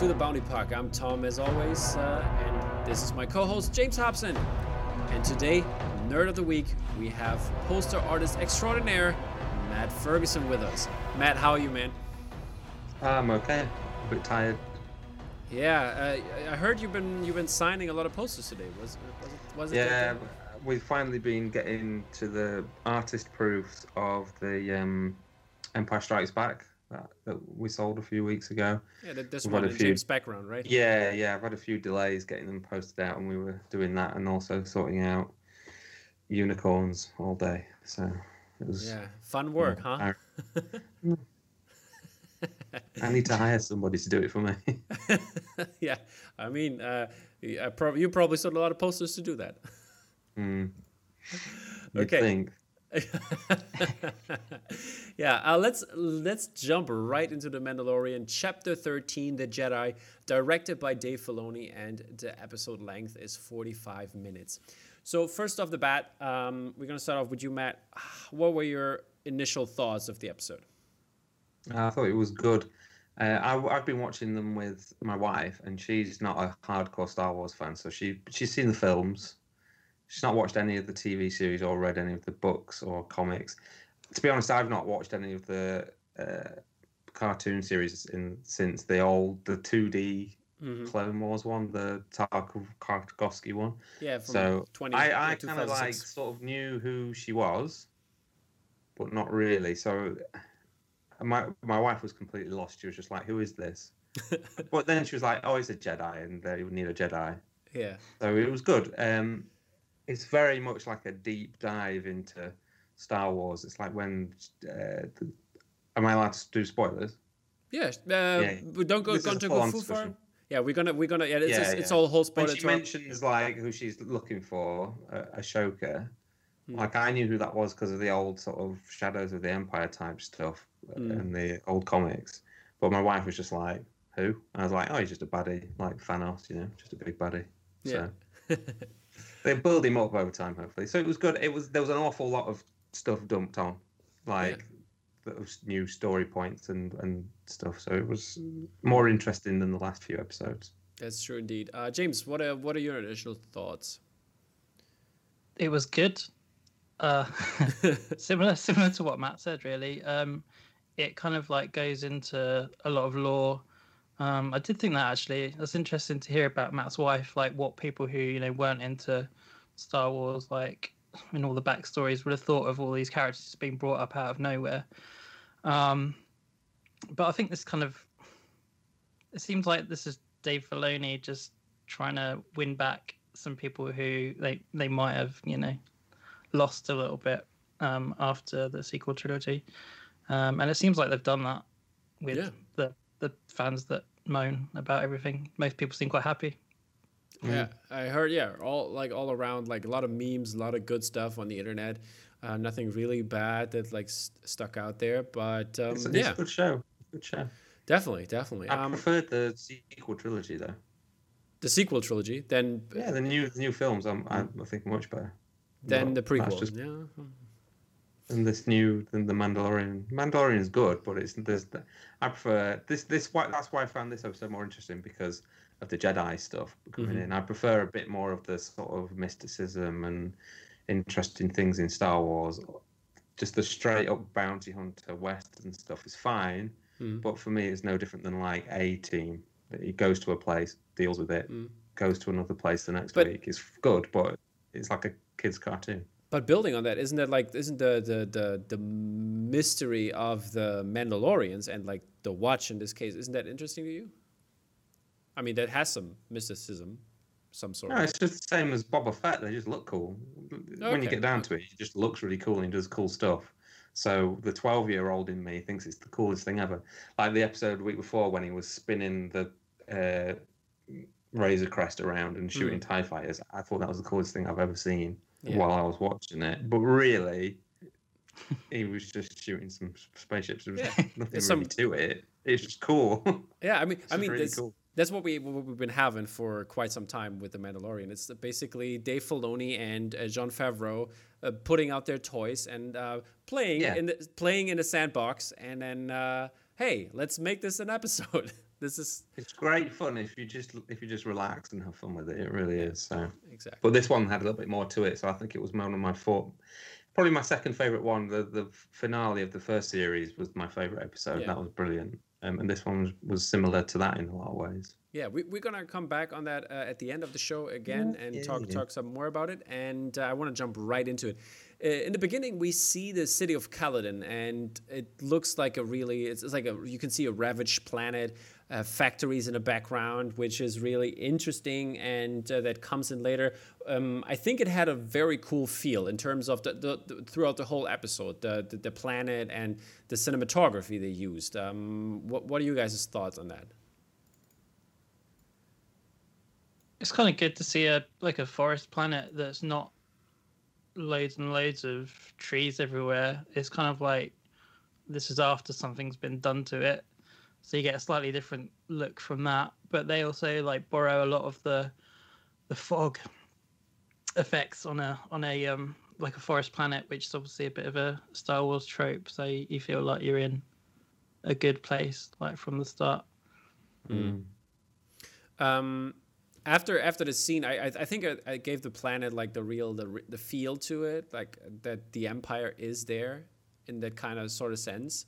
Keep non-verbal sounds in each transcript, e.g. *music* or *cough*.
to the Bounty Park. I'm Tom, as always, uh, and this is my co host, James Hobson. And today, Nerd of the Week, we have poster artist extraordinaire, Matt Ferguson, with us. Matt, how are you, man? I'm okay. A bit tired. Yeah, uh, I heard you've been you've been signing a lot of posters today. Was was it? Was it yeah, we've finally been getting to the artist proofs of the um, Empire Strikes Back that, that we sold a few weeks ago. Yeah, this We've one in few, James' background, right? Yeah, yeah. I've had a few delays getting them posted out, and we were doing that, and also sorting out unicorns all day. So it was yeah, fun work, huh? *laughs* I need to hire somebody to do it for me. *laughs* yeah, I mean, uh, I prob- you probably sold a lot of posters to do that. *laughs* Mm. okay. *laughs* yeah, uh, let's let's jump right into the Mandalorian, chapter thirteen, the Jedi, directed by Dave Filoni, and the episode length is forty-five minutes. So first off the bat, um, we're gonna start off with you, Matt. *sighs* What were your initial thoughts of the episode? I thought it was good. Uh, I, have been watching them with my wife, and she's not a hardcore Star Wars fan, so she she's seen the films she's not watched any of the TV series or read any of the books or comics. To be honest, I've not watched any of the uh, cartoon series in since the old the two D mm-hmm. Clone Wars one, the Tartakovsky one. Yeah, so 20, I, I kind of like sort of knew who she was, but not really. So my my wife was completely lost. She was just like, "Who is this?" *laughs* but then she was like, "Oh, it's a Jedi, and they need a Jedi." Yeah. So it was good. Um, it's very much like a deep dive into Star Wars. It's like when uh, the, am I allowed to do spoilers? Yeah, uh, yeah. we don't go, going to go too far. Yeah, we're gonna we're gonna yeah. It's, yeah, it's, yeah. all whole spoiler. When she mentions like who she's looking for, uh, Ahsoka. Hmm. Like I knew who that was because of the old sort of Shadows of the Empire type stuff hmm. and the old comics. But my wife was just like, "Who?" And I was like, "Oh, he's just a baddie, like Thanos, you know, just a big baddie." Yeah. So. *laughs* they build him up over time, hopefully. So it was good. It was there was an awful lot of stuff dumped on, like yeah. those new story points and and stuff. So it was more interesting than the last few episodes. That's true indeed. Uh, James, what are what are your initial thoughts? It was good. Uh, *laughs* *laughs* similar similar to what Matt said, really. Um, it kind of like goes into a lot of lore um, I did think that actually. That's interesting to hear about Matt's wife, like what people who you know weren't into Star Wars, like in all the backstories, would have thought of all these characters being brought up out of nowhere. Um, but I think this kind of it seems like this is Dave Filoni just trying to win back some people who they they might have you know lost a little bit um, after the sequel trilogy, um, and it seems like they've done that with yeah. the the fans that moan about everything. Most people seem quite happy. Yeah. I heard. Yeah, all like all around, like a lot of memes, a lot of good stuff on the internet. Uh, nothing really bad that like st- stuck out there, but um, it's, a, yeah, a good show. Good show. Definitely, definitely. I um, preferred the sequel trilogy though. The sequel trilogy, then yeah, the new the new films. I'm I, I think much better. Then the prequel. Just, yeah than this new than the Mandalorian. Mandalorian is good, but it's there's I prefer this this why that's why I found this episode more interesting because of the Jedi stuff coming mm-hmm. in. I prefer a bit more of the sort of mysticism and interesting things in Star Wars. Just the straight up bounty hunter western stuff is fine, mm. but for me it's no different than like a team. He goes to a place, deals with it, mm. goes to another place the next but, week. It's good, but it's like a kid's cartoon. But building on that, isn't that like isn't the the the the mystery of the Mandalorians and like the watch in this case, isn't that interesting to you? I mean, that has some mysticism, some sort. No, it's just the same as Boba Fett. They just look cool. Okay. When you get down to it, it just looks really cool and he does cool stuff. So the twelve-year-old in me thinks it's the coolest thing ever. Like the episode the week before when he was spinning the uh, Razor Crest around and shooting mm. Tie fighters. I thought that was the coolest thing I've ever seen yeah. while I was watching it. But really, he was just shooting some spaceships. There was yeah. *laughs* nothing some... really to it. It's just cool. *laughs* Yeah, I mean, I mean, really cool. that's what we what we've been having for quite some time with the Mandalorian. It's basically Dave Filoni and uh, Jon Favreau uh, putting out their toys and uh, playing yeah. in the, playing in a sandbox, and then uh, hey, let's make this an episode. *laughs* This is It's great fun if you just if you just relax and have fun with it. It really is. So, exactly. but this one had a little bit more to it, so I think it was one of my four, probably my second favorite one. The the finale of the first series was my favorite episode. Yeah. That was brilliant. Um, and this one was, was similar to that in a lot of ways. Yeah, we, we're gonna come back on that uh, at the end of the show again and yeah, talk yeah. talk some more about it. And uh, I want to jump right into it. Uh, in the beginning, we see the city of Calodan, and it looks like a really it's, it's like a you can see a ravaged planet, uh, factories in the background, which is really interesting, and uh, that comes in later. Um, I think it had a very cool feel in terms of the, the, the throughout the whole episode, the, the the planet and the cinematography they used. Um, what what are you guys' thoughts on that? It's kind of good to see a like a forest planet that's not loads and loads of trees everywhere. It's kind of like this is after something's been done to it, so you get a slightly different look from that. But they also like borrow a lot of the the fog effects on a on a um like a forest planet, which is obviously a bit of a Star Wars trope. So you, you feel like you're in a good place, like from the start. Mm. um after after the scene i i, I think I, I gave the planet like the real the the feel to it like that the empire is there in that kind of sort of sense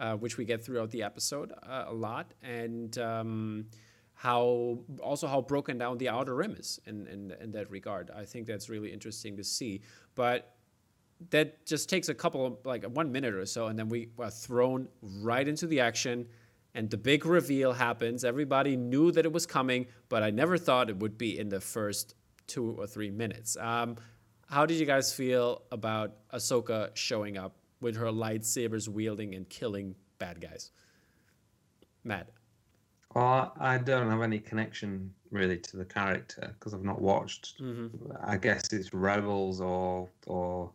uh, which we get throughout the episode uh, a lot and um how also how broken down the outer rim is in, in in that regard. I think that's really interesting to see but that just takes a couple of like one minute or so and then we are thrown right into the action and the big reveal happens. Everybody knew that it was coming but i never thought it would be in the first two or three minutes. Um, how did you guys feel about ahsoka showing up with her lightsabers wielding and killing bad guys matt Well, I don't have any connection really to the character because I've not watched. I guess it's Rebels or or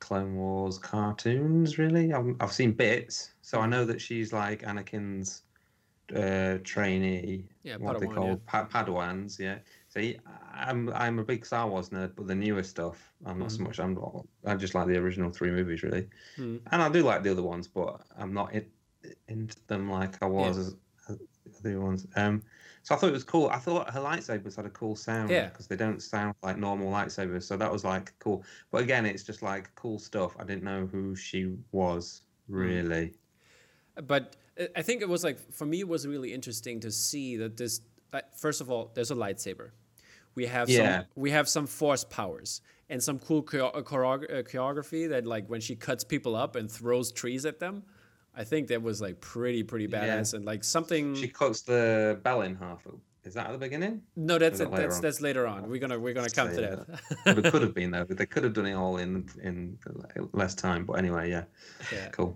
Clone Wars cartoons. Really, I've, I've seen bits, so I know that she's like Anakin's uh, trainee. Yeah, what they Padawan, call pa- Padawans. Yeah. So he, I'm I'm a big Star Wars nerd, but the newer stuff, I'm not so much. I'm not, I just like the original three movies really, Mhm. and I do like the other ones, but I'm not in, into them like I was as, as the other ones. Um, so I thought it was cool. I thought her lightsabers had a cool sound Yeah. because they don't sound like normal lightsabers. So that was like cool. But again, it's just like cool stuff. I didn't know who she was really. but I- I think it was like for me it was really interesting to see that this uh, first of all there's a lightsaber we have Yeah. some we have some force powers and some cool uh, uh, choreography that like when she cuts people up and throws trees at them I think that was like pretty pretty Yeah. badass and like something She cuts the bell in half. Is that at the beginning? no that's that that's on? that's later on we're gonna we're gonna come to Say that *laughs* it could have been though. They could have done it all in in less time. But anyway, yeah, yeah cool.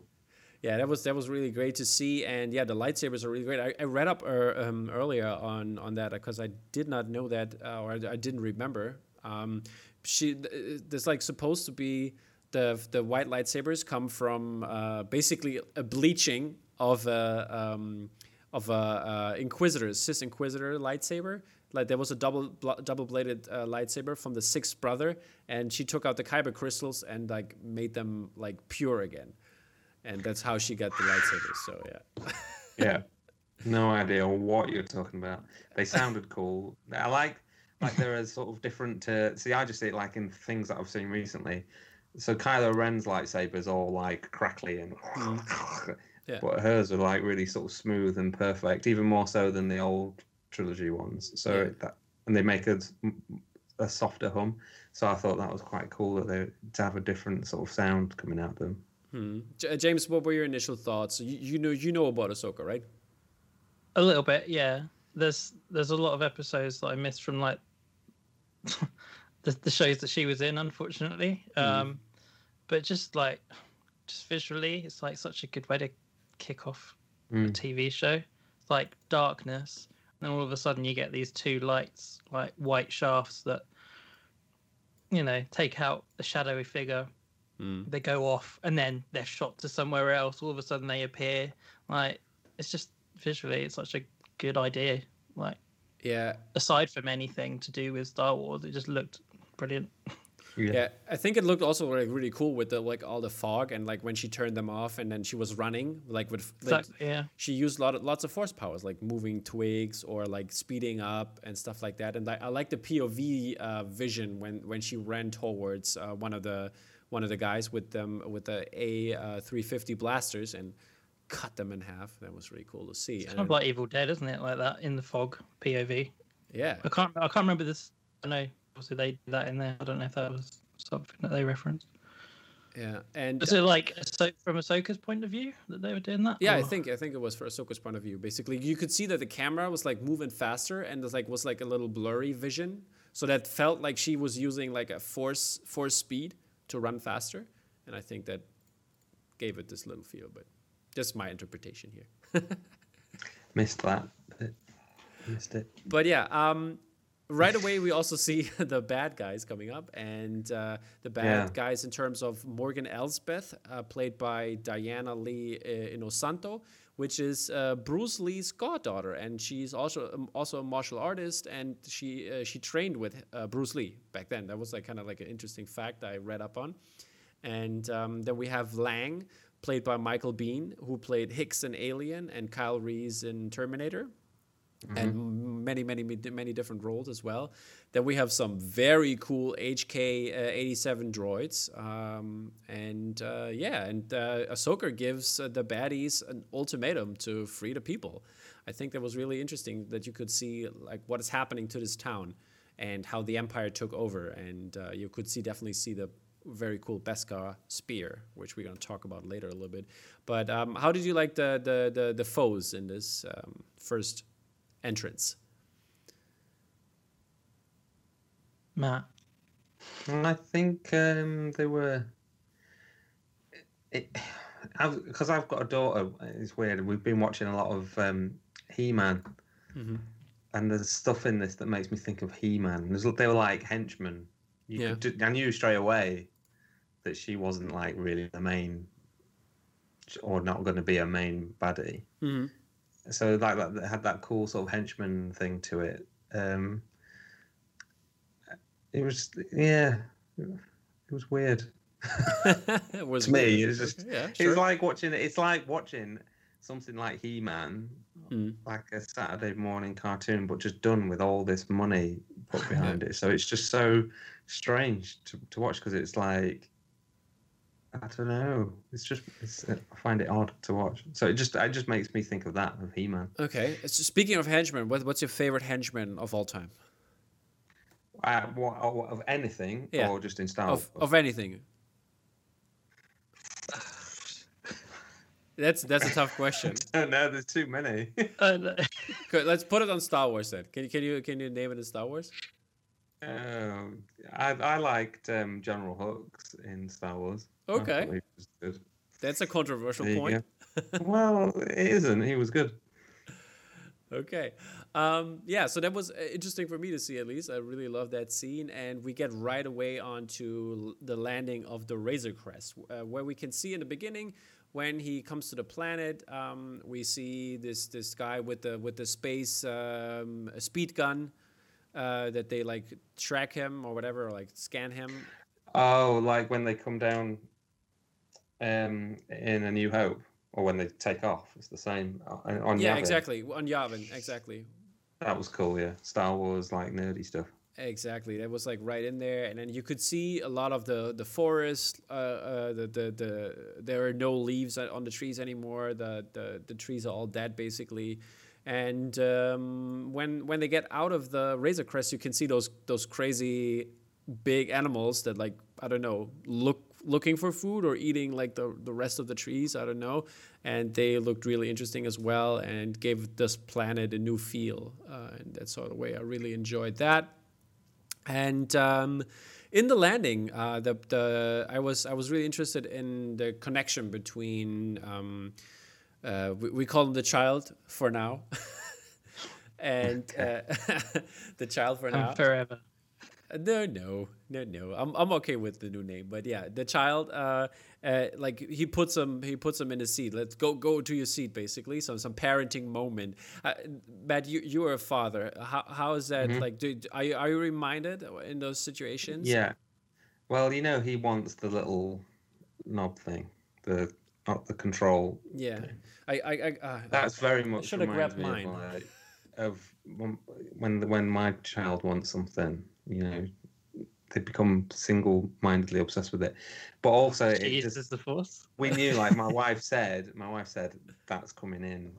Yeah, that was that was really great to see, and yeah, the lightsabers are really great. I, I read up er, um, earlier on on that because I did not know that, uh, or I, I didn't remember. Um, she th- there's like supposed to be the the white lightsabers come from uh, basically a bleaching of a um, of a uh, inquisitor, cis inquisitor lightsaber. Like there was a double bl- double bladed uh, lightsaber from the sixth brother, and she took out the kyber crystals and like made them like pure again and that's how she got the lightsabers. So yeah, Yeah, *laughs* no idea what you're talking about. They sounded cool. I like like there are sort of different. Uh, see, I just see it like in things that I've seen recently. So Kylo Ren's lightsabers all like crackly and, Yeah. but hers are like really sort of smooth and perfect, even more so than the old trilogy ones. So Yeah. it- that and they make a, a softer hum. So I thought that was quite cool that they to have a different sort of sound coming out of them. Hmm. J- James, what were your initial thoughts? You, you know you know about Ahsoka, right? A little bit, yeah. There's there's a lot of episodes that I missed from like *laughs* the, the shows that she was in, unfortunately. Um, but just like just visually, it's like such a good way to kick off a Mm. TV show. It's like darkness, and then all of a sudden you get these two lights, like white shafts that you know take out the shadowy figure. Mm. They go off, and then they're shot to somewhere else. All of a sudden they appear. Like it's just visually, it's such a good idea. Like Yeah, aside from anything to do with Star Wars, it just looked brilliant. *laughs* Yeah. Yeah, I think it looked also like really cool with the like all the fog and like when she turned them off and then she was running like with like, Exactly, yeah. she used a lot of, lots of force powers like moving twigs or like speeding up and stuff like that and I, I like the POV uh, vision when when she ran towards uh, one of the one of the guys with them with the A uh, 350 blasters and cut them in half that was really cool to see Kind of like Evil Dead, isn't it? Like that in the fog POV. yeah I can't. I can't remember this. I know. Obviously, they did that in there. I don't know if that was something that they referenced. yeah and Was it like Ahso- from Ahsoka's point of view that they were doing that? Yeah, I think I think it was for Ahsoka's point of view. Basically, you could see that the camera was like moving faster, and there's like was like a little blurry vision, so that felt like she was using like a force force speed to run faster, and I think that gave it this little feel. But just my interpretation here. *laughs* Missed that. Missed it. But yeah, um, right away we also see *laughs* the bad guys coming up, and uh, the bad Yeah. guys in terms of Morgan Elsbeth, uh, played by Diana Lee uh, Inosanto, which is uh, Bruce Lee's goddaughter, and she's also um, also a martial artist, and she uh, she trained with uh, Bruce Lee back then. That was like kind of like an interesting fact I read up on. And um, then we have Lang, played by Michael Biehn, who played Hicks in Alien and Kyle Reese in Terminator and many, many, many many different roles as well. Then we have some very cool HK uh, 87 droids. Um, and uh, yeah, and uh, Ahsoka gives uh, the baddies an ultimatum to free the people. I think that was really interesting that you could see like what is happening to this town and how the Empire took over. And uh, you could see definitely see the very cool Beskar spear, which we're going to talk about later a little bit. But um, how did you like the, the, the, the foes in this um, first entrance. Matt. I think um, they were. It, because I've got a daughter. It's weird. We've been watching a lot of um, He-Man, Mhm. and there's stuff in this that makes me think of He-Man. They were like henchmen. You Yeah. could, I knew straight away that she wasn't like really the main, or not going to be a main baddie. Mhm. So like that, had that cool sort of henchman thing to it. Um, it was yeah, it was weird. it *laughs* was to me, weird. it's just yeah, it's like watching it's like watching something like He Man, Mm. like a Saturday morning cartoon, but just done with all this money put behind it. So it's just so strange to, to watch because it's like I don't know. It's just it's, I find it odd to watch. So it just it just makes me think of that of He Man. Okay. So speaking of henchmen, what, what's your favorite henchman of all time? Uh, what, or of anything Yeah. or just in Star Of, Wars? of anything? That's that's a tough question. *laughs* I don't. There's too many. Uh. *laughs* Good, let's put it on Star Wars then. Can you can you can you name it in Star Wars? Um, I I liked um, General Hux in Star Wars. Okay. thought he was good. That's a controversial There point. *laughs* well, it isn't. He was good. Okay. Um, yeah, so that was uh, interesting for me to see at least. I really love that scene. And we get right away onto the landing of the Razor Crest, uh, where we can see in the beginning when he comes to the planet, um, we see this this guy with the with the space um, speed gun uh, that they like track him or whatever, or like scan him. Oh, like when they come down um, in A New Hope, or when they take off. It's the same on, on yeah, Yavin. exactly. On Yavin, exactly. That was cool. Yeah, Star Wars like nerdy stuff. Exactly, that was like right in there, and then you could see a lot of the the forest. Uh, uh, the, the the there are no leaves on the trees anymore. The the the trees are all dead basically, and um, when when they get out of the Razor Crest, you can see those those crazy big animals that like I don't know look looking for food or eating like the the rest of the trees. I don't know, and they looked really interesting as well and gave this planet a new feel. Uh, and that sort of way, I really enjoyed that. And um, in the landing, uh, the the I was I was really interested in the connection between um, uh, we, we call him the child for now, *laughs* and uh, *laughs* the child for now. Forever. No, no, no, no. I'm I'm okay with the new name, but yeah, the child. Uh, uh, like he puts him, he puts him in his seat. Let's go, go to your seat, basically. So some parenting moment. Uh, Matt, you you are a father. How how is that? Like, do, are you are you reminded in those situations? Yeah. Well, you know, he wants the little knob thing, the not the control. Yeah, I, I, I uh, That's very much should have grabbed of, mine. like, of when when when my child wants something, you know, they become single-mindedly obsessed with it. But also, it Jesus just, the force. we knew, like my *laughs* wife said, my wife said that's coming in.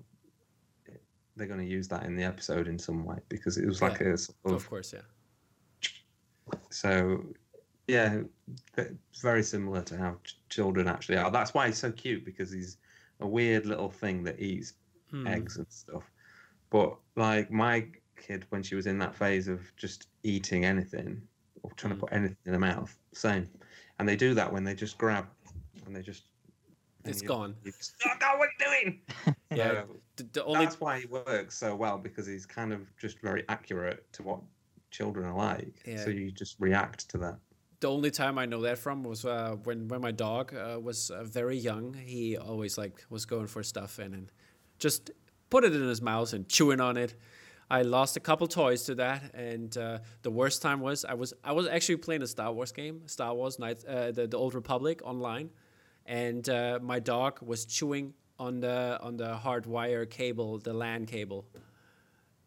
They're going to use that in the episode in some way because it was like a sort of of course, yeah. so yeah, very similar to how ch- children actually are. That's why he's so cute because he's a weird little thing that eats Hmm. eggs and stuff. But like my kid, when she was in that phase of just eating anything or trying Mm. to put anything in her mouth, same. And they do that when they just grab and they just. and It's you- gone. You just, oh, God, what are you doing? *laughs* Yeah, So The, the only that's why he works so well because he's kind of just very accurate to what children are like. Yeah. So you just react to that. the only time I know that from was uh, when when my dog uh, was uh, very young. He always like was going for stuff and then just put it in his mouth and chewing on it. I lost a couple toys to that, and uh, the worst time was I was I was actually playing a Star Wars game, Star Wars Knights, uh, the the Old Republic online, and uh, my dog was chewing on the on the hardwire cable, the LAN cable,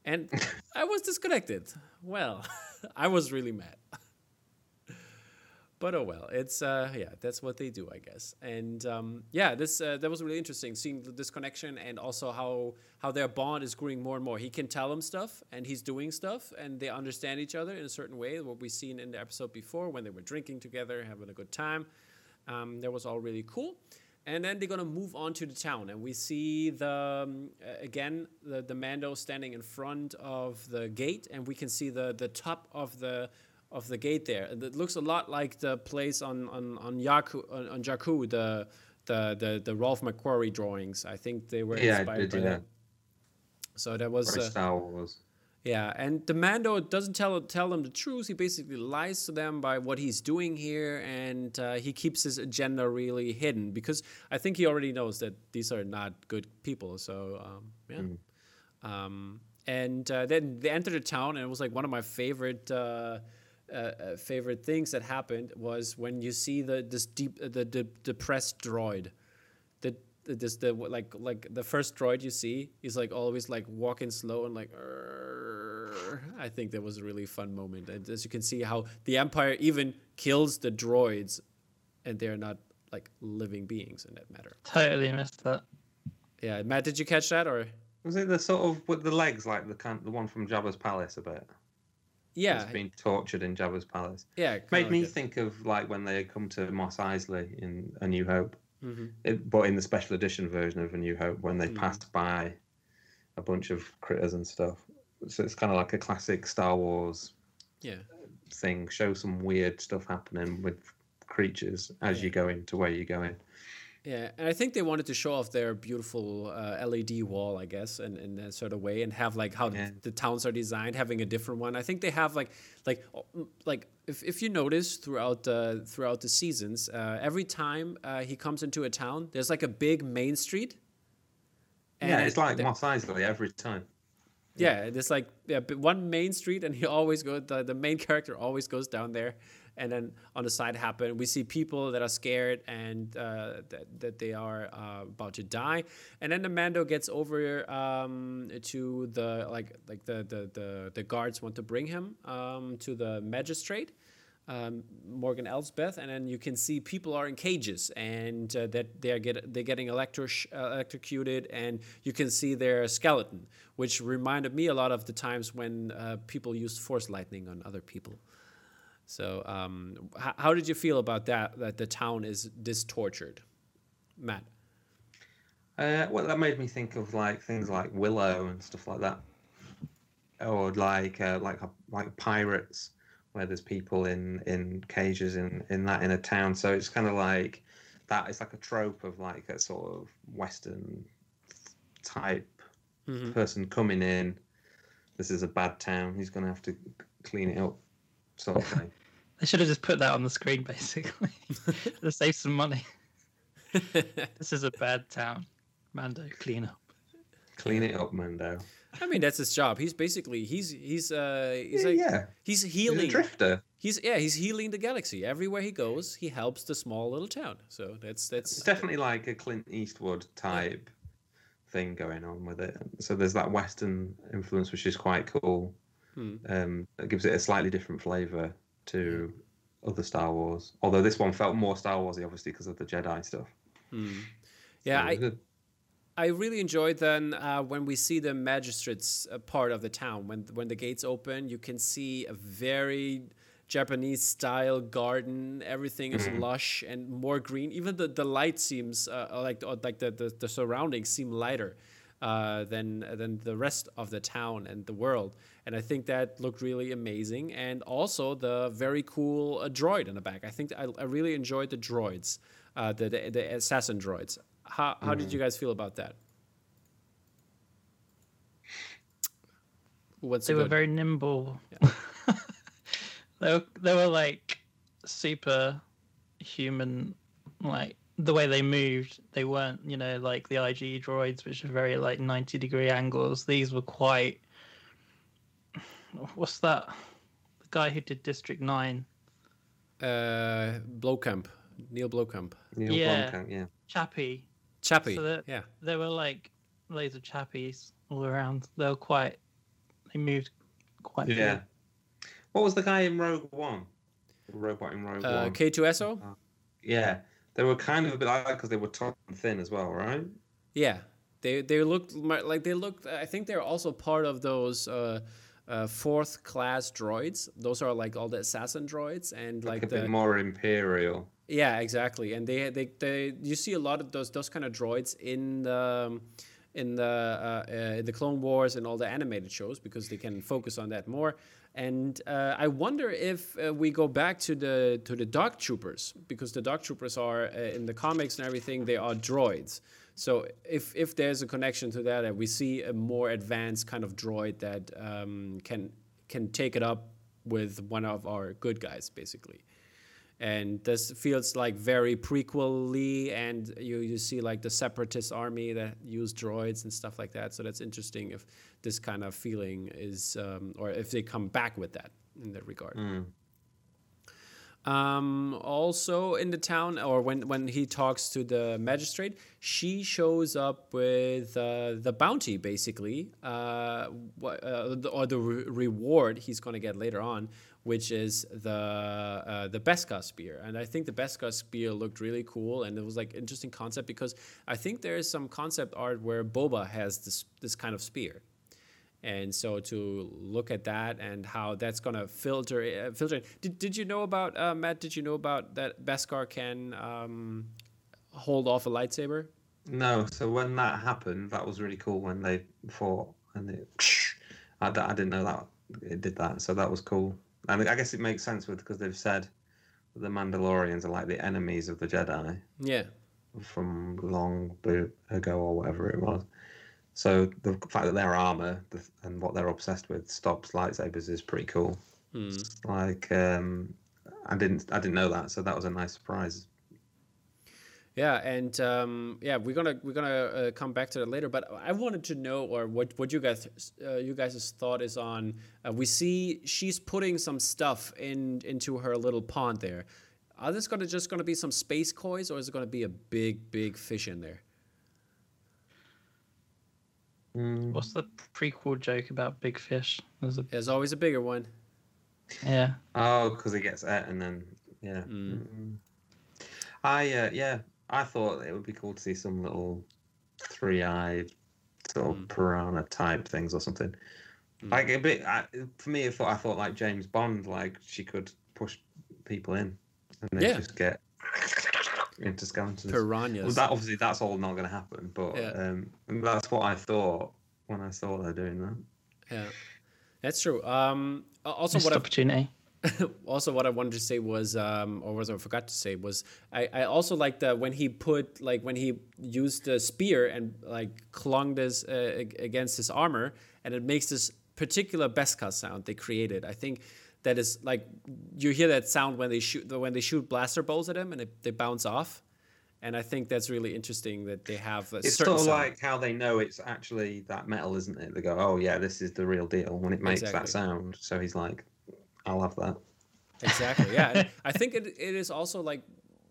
and *laughs* I was disconnected. Well, *laughs* I was really mad. *laughs* But oh well, it's uh yeah, that's what they do, I guess. And um, yeah, this uh, that was really interesting seeing this connection and also how how their bond is growing more and more. He can tell him stuff, and he's doing stuff, and they understand each other in a certain way. What we've seen in the episode before when they were drinking together, having a good time. Um, that was all really cool. And then they're gonna move on to the town, and we see the um, again the, the Mando standing in front of the gate, and we can see the the top of the of the gate there. It looks a lot like the place on on on Yaku on, on Jakku, the the the the Ralph McQuarrie drawings. I think they were Yeah, inspired did, by yeah. that. So that was uh, Star Wars. yeah, and the Mando doesn't tell tell them the truth. He basically lies to them by what he's doing here, and uh, he keeps his agenda really hidden because I think he already knows that these are not good people. So um, yeah, um, and uh, then they enter the town, and it was like one of my favorite. Uh, uh, favorite things that happened was when you see the this deep uh, the, the depressed droid the the- this the like like the first droid you see is like always like walking slow and like I think that was a really fun moment and as you can see how the empire even kills the droids and they're not like living beings in that matter Totally missed that. yeah Matt did you catch that or Was it the sort of with the legs like the kind the one from Jabba's palace a bit? Yeah It's been tortured in Jabba's palace. yeah Made me that. think of like when they come to Mos Eisley in A New Hope, Mhm. it, but in the special edition version of A New Hope when they Mhm. passed by a bunch of critters and stuff. So it's kind of like a classic Star Wars yeah thing. Show some weird stuff happening with creatures as Yeah. you go into where you're going. Yeah, and I think they wanted to show off their beautiful uh, LED wall, I guess, in, in that sort of way, and have like how Yeah. the towns are designed, having a different one. I think they have like like oh, like if, if you notice throughout the throughout the seasons, uh, every time uh, he comes into a town, there's like a big main street. yeah, it's like Mos Eisley every time. yeah, there's like yeah, one main street, and he always goes. The, the main character always goes down there, and then on the side happen. We see people that are scared and uh, that that they are uh, about to die, and then the Mando gets over um, to the like like the, the the the guards want to bring him um, to the magistrate. Um, Morgan Elsbeth, and then you can see people are in cages, and uh, that they're get they're getting electric uh, electrocuted, and you can see their skeleton, which reminded me a lot of the times when uh, people used force lightning on other people. So, um, h- how did you feel about that? That the town is this tortured, Matt? Uh, well, that made me think of like things like Willow and stuff like that, or like uh, like like pirates, where there's people in in cages in in that in a town. So it's kind of like that. It's like a trope of like a sort of Western type Mhm. person coming in. This is a bad town. He's going to have to clean it up, sort of thing. *laughs* They should have just put that on the screen, basically, *laughs* to save some money. *laughs* This is a bad town. Mando, clean up. clean it up, Mando. I mean, that's his job. He's basically he's he's uh he's Yeah, like yeah. he's He's healing. a drifter. He's yeah, he's healing the galaxy everywhere he goes. He helps the small little town. So that's that's It's definitely like a Clint Eastwood type thing going on with it. So there's that Western influence, which is quite cool. Hmm. Um, it gives it a slightly different flavour to other Star Wars. Although this one felt more Star Warsy, obviously, because of the Jedi stuff. yeah. So I, good. I really enjoyed then uh, when we see the magistrates uh, part of the town. When when the gates open, you can see a very Japanese style garden. Everything is lush and more green. Even the, the light seems uh, like like the, the, the surroundings seem lighter uh, than than the rest of the town and the world. And I think that looked really amazing. And also the very cool uh, droid in the back. I think I, I really enjoyed the droids, uh, the, the the assassin droids. How how did you guys feel about that? Who wants They were very nimble. *laughs* they were they were like super human, like the way they moved. They weren't, you know, like the IG droids, which are very like ninety degree angles. These were quite. What's that? The guy who did District Nine, uh, Blowkamp, Neil Blowkamp, Neil yeah. Blomkamp, yeah. Chappie. Chappie. So that- yeah, There were like loads of chappies all around. They were quite. They moved quite. Yeah. What was the guy in Rogue One? The robot in Rogue uh, One. K2SO. Yeah. They were kind of a bit like that because they were tall and thin as well, right? Yeah, they they looked like they looked. I think they're also part of those uh, uh, fourth class droids. Those are like all the assassin droids and Like, like a bit the more imperial. yeah exactly. And they they they you see a lot of those those kind of droids in the. um, in the uh, uh, in the Clone Wars and all the animated shows because they can focus on that more. And uh, I wonder if uh, we go back to the to the Dark Troopers because the Dark Troopers are uh, in the comics and everything they are droids. So if if there's a connection to that, and we see a more advanced kind of droid that um, can can take it up with one of our good guys, basically. And this feels like very prequel-y and you, you see like the separatist army that use droids and stuff like that. So that's interesting if this kind of feeling is um, or if they come back with that in that regard um, also in the town or when, when he talks to the magistrate she shows up with uh, the bounty basically uh, uh, or the re- reward he's going to get later on which is the uh, the Beskar spear. And I think the Beskar spear looked really cool and it was like interesting concept because I think there is some concept art where Boba has this this kind of spear and so to look at that and how that's going to filter uh, filter. Did, did you know about uh, Matt? Did you know about that Beskar can um, hold off a lightsaber? No, so when that happened, that was really cool when they fought and it. *sniffs* I didn't know that it did that, so that was cool. And I guess it makes sense with because they've said that the Mandalorians are like the enemies of the Jedi Yeah, from long ago or whatever it was. So the fact that their armor and what they're obsessed with stops lightsabers is pretty cool. Hmm. Like um, I didn't I didn't know that, so that was a nice surprise. yeah, and um, yeah, we're gonna we're gonna uh, come back to that later. But I wanted to know, or what what you guys uh, you guys' thought is on. Uh, we see she's putting some stuff in into her little pond there. Are this gonna just gonna be some space kois, or is it gonna be a big big fish in there? What's the prequel joke about big fish? There's a There's always a bigger one. yeah. Oh, because he gets it and then yeah. Mm. I uh, yeah, I thought it would be cool to see some little three-eyed sort of piranha type things or something. Like a bit I, for me, I thought I thought like James Bond, like she could push people in and then Yeah. just get into skeletons. Piranhas. Well, that obviously that's all not going to happen, but Yeah. um, that's what I thought when I saw her doing that. Yeah, that's true. Um, also, Missed what I, opportunity. *laughs* also what I wanted to say was, um, or was I forgot to say was, I, I also like the when he put like when he used the spear and like clung this uh, against his armor, and it makes this particular Beskar sound they created. I think that is like you hear that sound when they shoot when they shoot blaster bolts at him and it, they bounce off. And I think that's really interesting that they have a It's certain sort of sound. like how they know it's actually that metal, isn't it? They go, "Oh yeah, this is the real deal." When it makes Exactly. that sound, so he's like, "I'll have that." Exactly. Yeah. *laughs* I think it, it is also like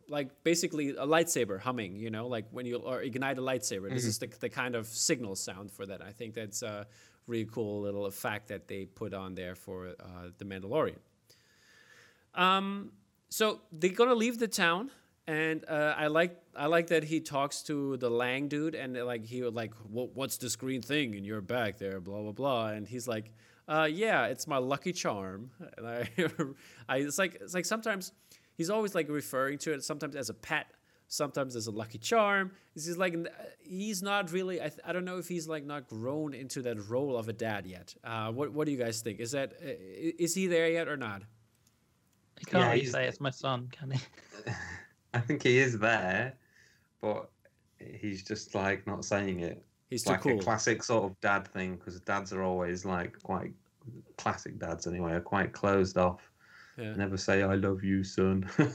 like basically a lightsaber humming, you know, like when you or ignite a lightsaber. This mm-hmm. is the, the kind of signal sound for that. I think that's a really cool little effect that they put on there for uh, the Mandalorian. Um, so they're gonna leave the town, and uh, I like I like that he talks to the Lang dude, and like he would like, "Wha- "What's this green thing in your back there?" Blah blah blah, and he's like, uh, "Yeah, it's my lucky charm." *laughs* And I, *laughs* I it's like it's like sometimes he's always like referring to it sometimes as a pet, sometimes as a lucky charm. He's just like he's not really. I, th- I don't know if he's like not grown into that role of a dad yet. Uh, what what do you guys think? Is that uh, is he there yet or not? He can't Yeah, really say it's my son, can he? *laughs* *laughs* I think he is there, but he's just like not saying it. He's too like cool. a classic sort of dad thing because dads are always like quite classic dads anyway, are quite closed off. Yeah. Never say I love you, son. *laughs*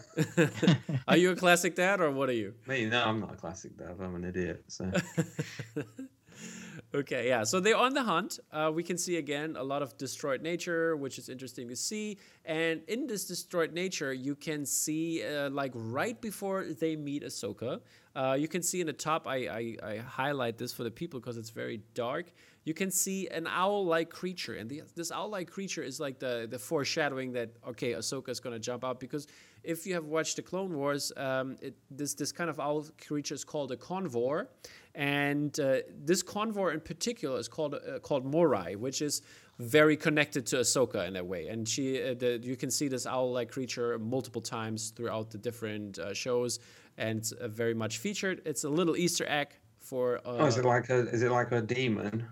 *laughs* are you a classic dad or what are you? Me, no, I'm not a classic dad. I'm an idiot. So *laughs* okay, yeah. So they're on the hunt. Uh, we can see again a lot of destroyed nature, which is interesting to see. And in this destroyed nature, you can see, uh, like right before they meet Ahsoka, uh, you can see in the top. I, I, I highlight this for the people because it's very dark. You can see an owl-like creature, and the, this owl-like creature is like the the foreshadowing that okay, Ahsoka is gonna jump out because if you have watched the Clone Wars, um, it, this this kind of owl creature is called a convor, and uh, this convor in particular is called uh, called Morai, which is very connected to Ahsoka in a way. And she, uh, the, you can see this owl-like creature multiple times throughout the different uh, shows, and uh, very much featured. It's a little Easter egg for. Uh, oh, is it like a is it like a demon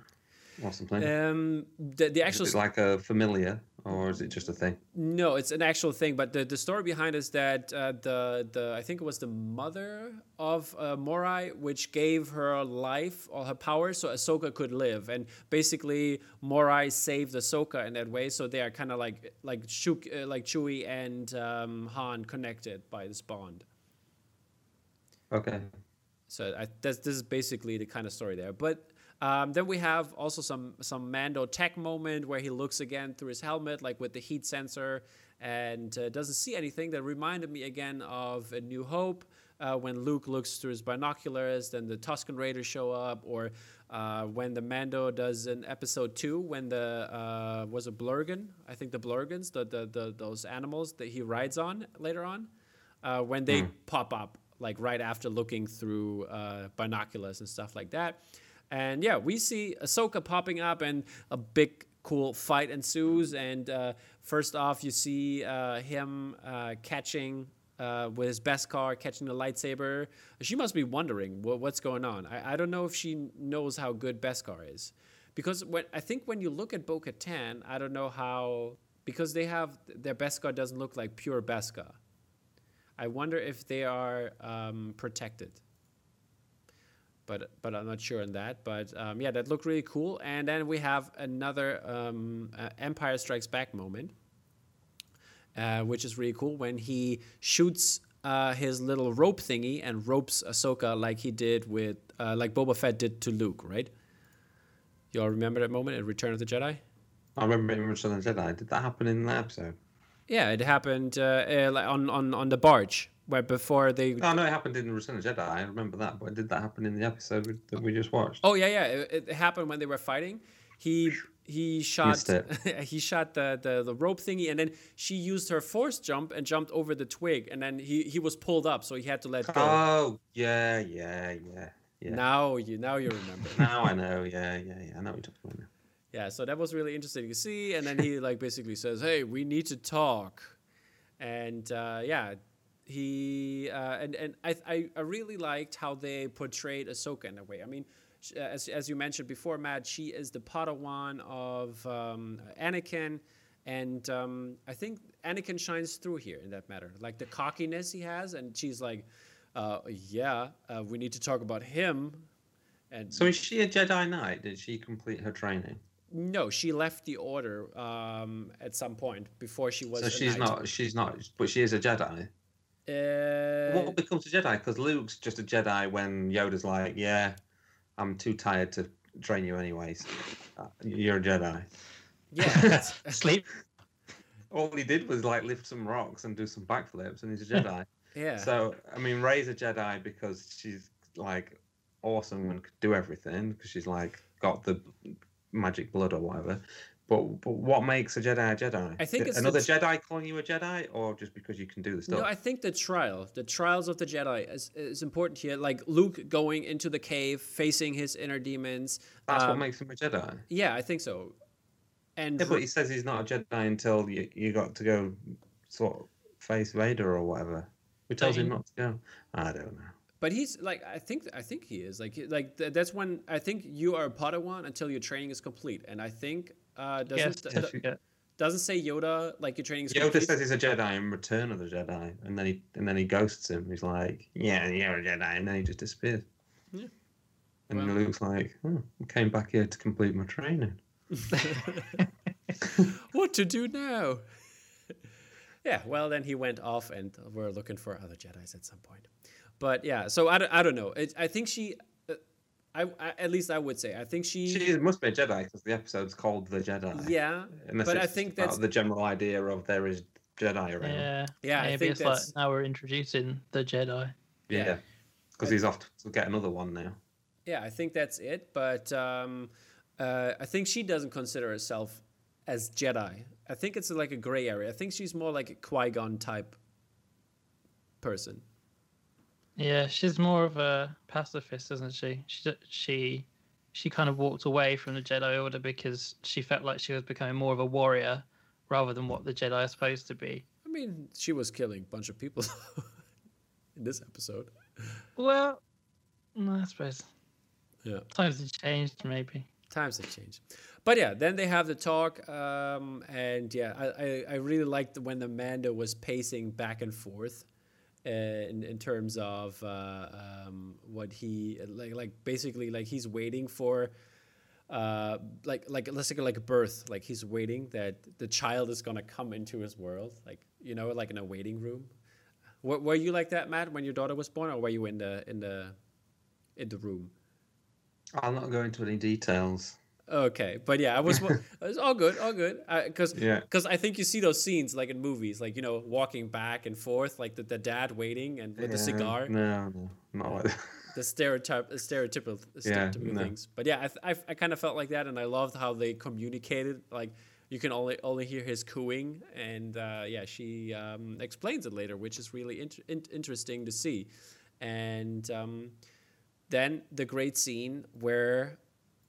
or something? um, the, the actual is it like a familiar or is it just a thing? No, it's an actual thing. But the, the story behind is that uh, the the I think it was the mother of uh, Morai, which gave her life or her power, so Ahsoka could live. And basically, Morai saved Ahsoka in that way. So they are kind of like like Shuk, uh, like Chewie and um, Han connected by this bond. Okay. So I, that's, this is basically the kind of story there. But um, then we have also some some Mando tech moment where he looks again through his helmet, like with the heat sensor, and uh, doesn't see anything. That reminded me again of A New Hope. Uh, when Luke looks through his binoculars, then the Tusken Raiders show up, or uh, when the Mando does in Episode Two, when the uh, was a Blurgan, I think the Blurgans, the, the the those animals that he rides on later on, uh, when they pop up like right after looking through uh, binoculars and stuff like that. And yeah, we see Ahsoka popping up and a big cool fight ensues. And uh, first off, you see uh, him uh, catching uh, with his Beskar, catching the lightsaber. She must be wondering wha- what's going on. I, I don't know if she knows how good Beskar is. Because when, I think when you look at Bo Katan, I don't know how, because they have, their Beskar doesn't look like pure Beskar. I wonder if they are um, protected. But but I'm not sure on that. But um, yeah, that looked really cool. And then we have another um, uh, Empire Strikes Back moment, uh, which is really cool when he shoots uh, his little rope thingy and ropes Ahsoka like he did with uh, like Boba Fett did to Luke, right? You all remember that moment in Return of the Jedi? I remember in Return of the Jedi. Did that happen in the episode? Yeah, it happened uh, uh, like on, on on the barge where before they No, no, it happened in Return of Jedi. I remember that, but did that happen in the episode that we just watched? Oh yeah, yeah. It, it happened when they were fighting. He he shot *laughs* he shot the, the the rope thingy, and then she used her force jump and jumped over the twig, and then he he was pulled up, so he had to let go. Oh, yeah, yeah, yeah, yeah. Now you now you remember. *laughs* Now I know. Yeah, yeah, yeah. I know what you're talking about. now. yeah, so that was really interesting to see. And then he like basically says, "Hey, we need to talk," and uh, yeah. He uh, and and I, I I really liked how they portrayed Ahsoka in a way. I mean, as, as you mentioned before, Matt, she is the Padawan of um, Anakin, and um, I think Anakin shines through here in that matter. Like the cockiness he has, and she's like, uh, "Yeah, uh, we need to talk about him." And So is she a Jedi Knight? Did she complete her training? no, she left the order um, at some point before she was. So a she's knight. not. She's not. But she is a Jedi. Uh, what becomes a Jedi? Because Luke's just a Jedi when Yoda's like, "Yeah, I'm too tired to train you anyways. Uh, You're a Jedi." yeah, it's- *laughs* *laughs* Sleep. all he did was like lift some rocks and do some backflips, and he's a *laughs* Jedi. Yeah. So I mean, Rey's a Jedi because she's like awesome and could do everything because she's like got the magic blood or whatever. But, but what makes a Jedi a Jedi? I think it's another Jedi calling you a Jedi, or just because you can do the stuff. No, I think the trial, the trials of the Jedi, is, is important here. Like Luke going into the cave, facing his inner demons. That's what Um, makes him a Jedi. Yeah, I think so. And Yeah, but he says he's not a Jedi until you, you got to go sort of face Vader or whatever. Who tells him not to go? I don't know. but he's like, I think, I think he is like, like th- that's when I think you are a Padawan until your training is complete. And I think uh, doesn't d- d- certificate. doesn't say Yoda like your training Yoda complete. says he's a Jedi in Return of the Jedi, and then he and then he ghosts him. He's like, "Yeah, you're a Jedi," and then he just disappears. Yeah. And Well- Luke's like, "Oh, I came back here to complete my training." *laughs* what to do now? *laughs* yeah, well, then he went off, and we're looking for other Jedi's at some point. But yeah, so I don't, I don't know. It, I think she, I, I at least I would say, I think she, She must be a Jedi because the episode's called the Jedi. yeah, Unless but I think about that's the general idea of there is Jedi around. Yeah. Yeah, I Maybe think it's like now we're introducing the Jedi. Yeah. Yeah, because he's off to get another one now. yeah, I think that's it. But um, uh, I think she doesn't consider herself as Jedi. I think it's like a gray area. I think she's more like a Qui Gon type person. Yeah, she's more of a pacifist, isn't she? She she she kind of walked away from the Jedi Order because she felt like she was becoming more of a warrior rather than what the Jedi are supposed to be. I mean, she was killing a bunch of people *laughs* in this episode. Well, no, I suppose Yeah. times have changed, maybe. times have changed but yeah then they have the talk um, and yeah I, I, I really liked when the mando was pacing back and forth in, in terms of uh, um, what he like like basically like he's waiting for uh, like like let's say like birth. Like he's waiting that the child is gonna come into his world like you know like in a waiting room. Were, were you like that Matt when your daughter was born or were you in the in the in the room? I'll not go into any details. Okay, but yeah, I was. *laughs* it's all good, all good. Because Yeah. because I think you see those scenes like in movies, like you know, walking back and forth, like the, the dad waiting and with the cigar, No, no, not like that. *laughs* the stereotype, stereotypical, Yeah, stereotypical no. things. But yeah, I, I, I kind of felt like that, and I loved how they communicated. Like you can only only hear his cooing, and uh, yeah, she um, explains it later, which is really int- in- interesting to see. And um, then the great scene where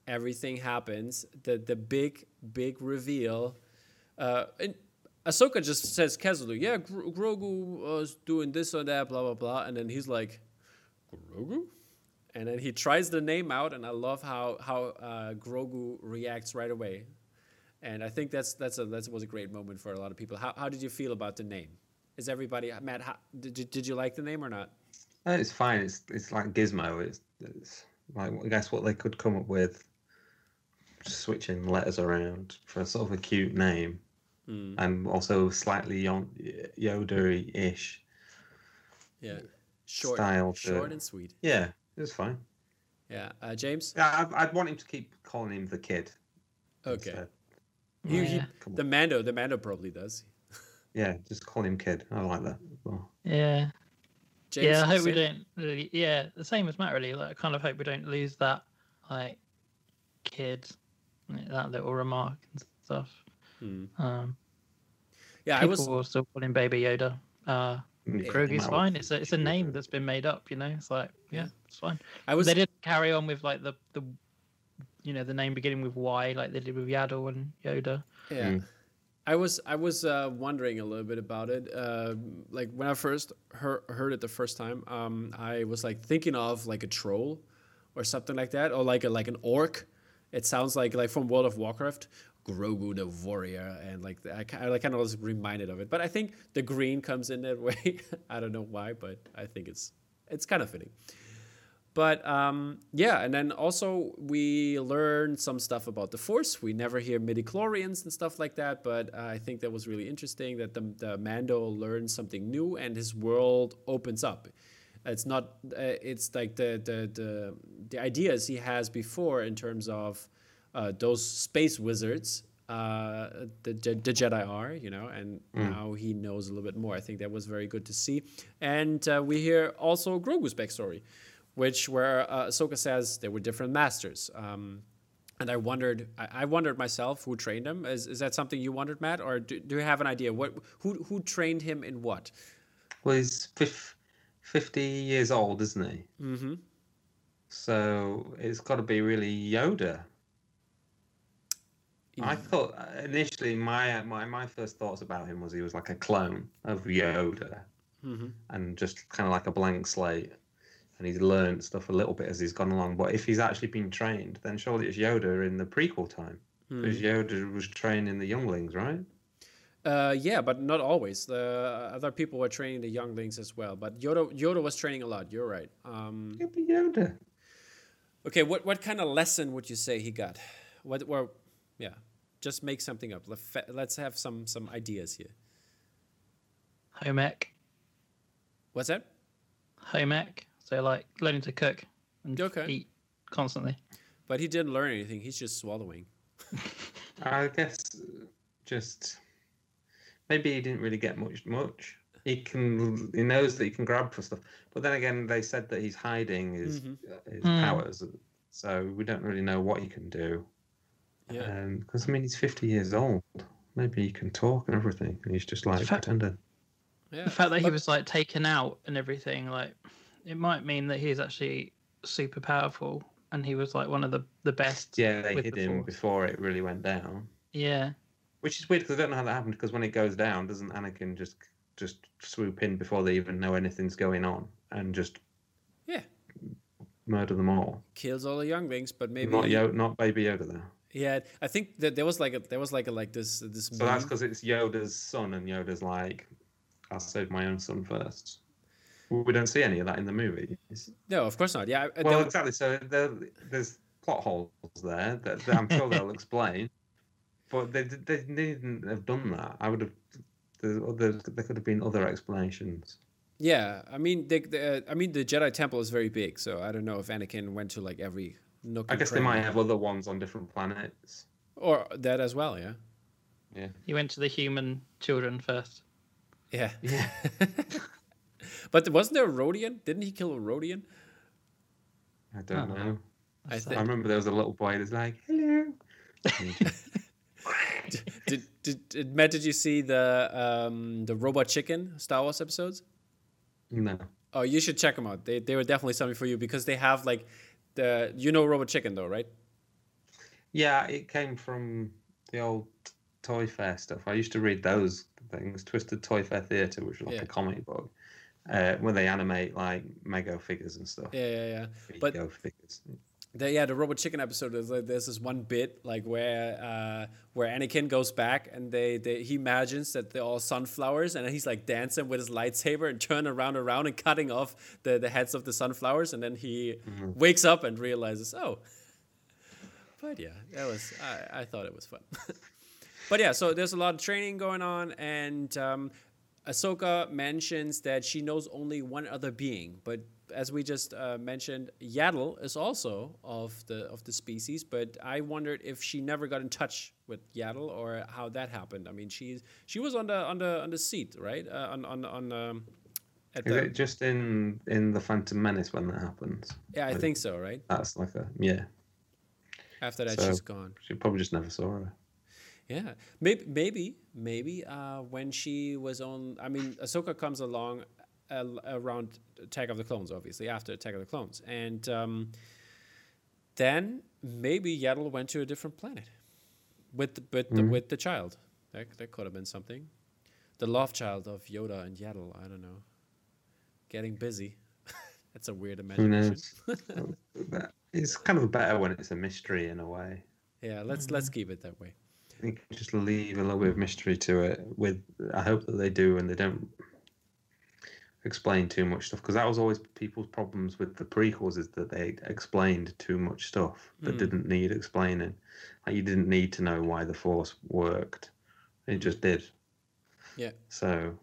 everything happens, the the big big reveal. Uh, and Ahsoka just says casually, "Yeah, Gro- Grogu was doing this or that, blah blah blah," and then he's like, "Grogu," and then he tries the name out, and I love how how uh, Grogu reacts right away, and I think that's that's a that was a great moment for a lot of people. How how did you feel about the name? Is everybody Matt? How, did you, did you like the name or not? Uh, It's fine. It's it's like Gizmo. It's, it's like I guess what they could come up with, switching letters around for a sort of a cute name, Hmm. and also slightly Yon- Yoda-ish. Yeah, short, Style to- short and sweet. Yeah, it was fine. Yeah, uh, James. Yeah, I'd, I'd want him to keep calling him the kid. Okay. instead. You, you, Yeah. Come the. Mando, the Mando probably does. *laughs* Yeah, just call him kid. I like that. well. Yeah. James, yeah, I hope we same? don't really. Yeah, the same as Matt. Really, like, I kind of hope we don't lose that, like, kid, that little remark and stuff. Hmm. Um, Yeah, I people was. will still calling Baby Yoda. Uh, Yeah, Grogu's fine. It's a it's a name that's been made up. You know, it's like yeah, it's fine. I was. they didn't carry on with like the the, you know, the name beginning with Y, like they did with Yaddle and Yoda. Yeah. Mm. I was I was uh, wondering a little bit about it. Uh, like when I first heard, heard it the first time, um, I was like thinking of like a troll or something like that, or like a like an orc. It sounds like like from World of Warcraft, Grogu the warrior, and like I, I kind of was reminded of it. But I think the green comes in that *laughs* way. I don't know why, but I think it's it's kind of fitting. But um, yeah, and then also we learned some stuff about the Force. We never hear midichlorians and stuff like that, but uh, I think that was really interesting that the, the Mando learns something new and his world opens up. It's not. Uh, it's like the, the the the ideas he has before in terms of uh, those space wizards uh, the, the Jedi are, you know, and now he knows a little bit more. I think that was very good to see, and uh, we hear also Grogu's backstory, which where uh, Ahsoka says there were different masters. Um, and I wondered, I, wondered myself who trained him. Is, is that something you wondered, Matt, or do, do you have an idea what who who trained him in what? Well, he's fif- 50 years old, isn't he? Mm-hmm. So it's got to be really Yoda. I thought uh, initially my my my first thoughts about him was he was like a clone of Yoda, Mm-hmm. and just kind of like a blank slate, and he's learned stuff a little bit as he's gone along. But if he's actually been trained, then surely it's Yoda in the prequel time, because Yoda was training the younglings, right? Uh, yeah, but not always. The other people were training the younglings as well. But Yoda, Yoda was training a lot. You're right. Um, It'd be Yoda. okay, what what kind of lesson would you say he got? What or yeah, just make something up. Let- fa- Let's have some some ideas here. Home ec. What's that? Home ec. So like learning to cook and Okay. eat constantly. But he didn't learn anything. He's just swallowing. I guess just maybe he didn't really get much. Much. He can. He knows that he can grab for stuff. But then again, they said that he's hiding his uh, his Hmm. powers, so we don't really know what he can do. Yeah. Because I mean, he's fifty years old. Maybe he can talk and everything, and he's just like fact- pretending. yeah. The fact that he was like taken out and everything, like it might mean that he's actually super powerful and he was like one of the the best. Yeah, they with hid the him before it really went down, Yeah. Which is weird because I don't know how that happened. Because when it goes down, doesn't Anakin just just swoop in before they even know anything's going on and just Yeah. murder them all? kills all the younglings, but maybe Not Yoda, not Baby Yoda though. Yeah, I think that there was like a there was like a like this this. So that's because it's Yoda's son, and Yoda's like, "I'll save my own son first. We don't see any of that in the movies. no, of course not. Yeah, I- Well, exactly. So there, there's plot holes there that, that I'm sure they'll *laughs* explain, but they they needn't have done that. I would have. There's other, there could have been other explanations. yeah. I mean, they, the, uh, I mean, the Jedi Temple is very big, so I don't know if Anakin went to like every nook. I and guess they might have other ones on different planets. or that as well. Yeah, Yeah. He went to the human children first. yeah. Yeah. *laughs* but wasn't there a Rodian? Didn't he kill a Rodian? I don't Oh. know. I I remember there was a little boy that's like, "Hello." *laughs* *laughs* And he just- Did, did, did Matt? Did you see the um the Robot Chicken Star Wars episodes? no. Oh, you should check them out. They they were definitely something for you because they have like the you know Robot Chicken though, right? Yeah, it came from the old ToyFare stuff. I used to read those things, Twisted ToyFare Theatre, which was like Yeah. a comic book, uh, where they animate like Mego figures and stuff. Yeah, yeah, yeah. but- figures. The, yeah, the Robot Chicken episode is like there's this one bit like where uh, where Anakin goes back and they, they he imagines that they're all sunflowers and he's like dancing with his lightsaber and turning around and around and cutting off the, the heads of the sunflowers and then he wakes up and realizes oh. But yeah, that was I, I thought it was fun. *laughs* but yeah, so there's a lot of training going on and um, Ahsoka mentions that she knows only one other being, but as we just uh, mentioned, Yaddle is also of the of the species. But I wondered if she never got in touch with Yaddle or how that happened. I mean, she she was on the on the on the seat, right? Uh, on on on. Um, at Is the, it just in in the Phantom Menace when that happens? yeah, I think so, right? That's like a yeah. After that, So- she's gone. She probably just never saw her. Yeah, maybe, maybe, maybe uh, when she was on. I mean, Ahsoka comes along uh, around Attack of the Clones, obviously after Attack of the Clones, and um, then maybe Yaddle went to a different planet with the, with the, with the child. That that could have been something. The love child of Yoda and Yaddle. I don't know. Getting busy. *laughs* That's a weird Who imagination. knows? It's kind of better when it's a mystery in a way. Yeah, let's let's keep it that way. I think just leave a little bit of mystery to it. With I hope that they do, and they don't explain too much stuff because that was always people's problems with the prequels is that they explained too much stuff that Hmm. didn't need explaining. Like you didn't need to know why the Force worked; it just did. Yeah. So,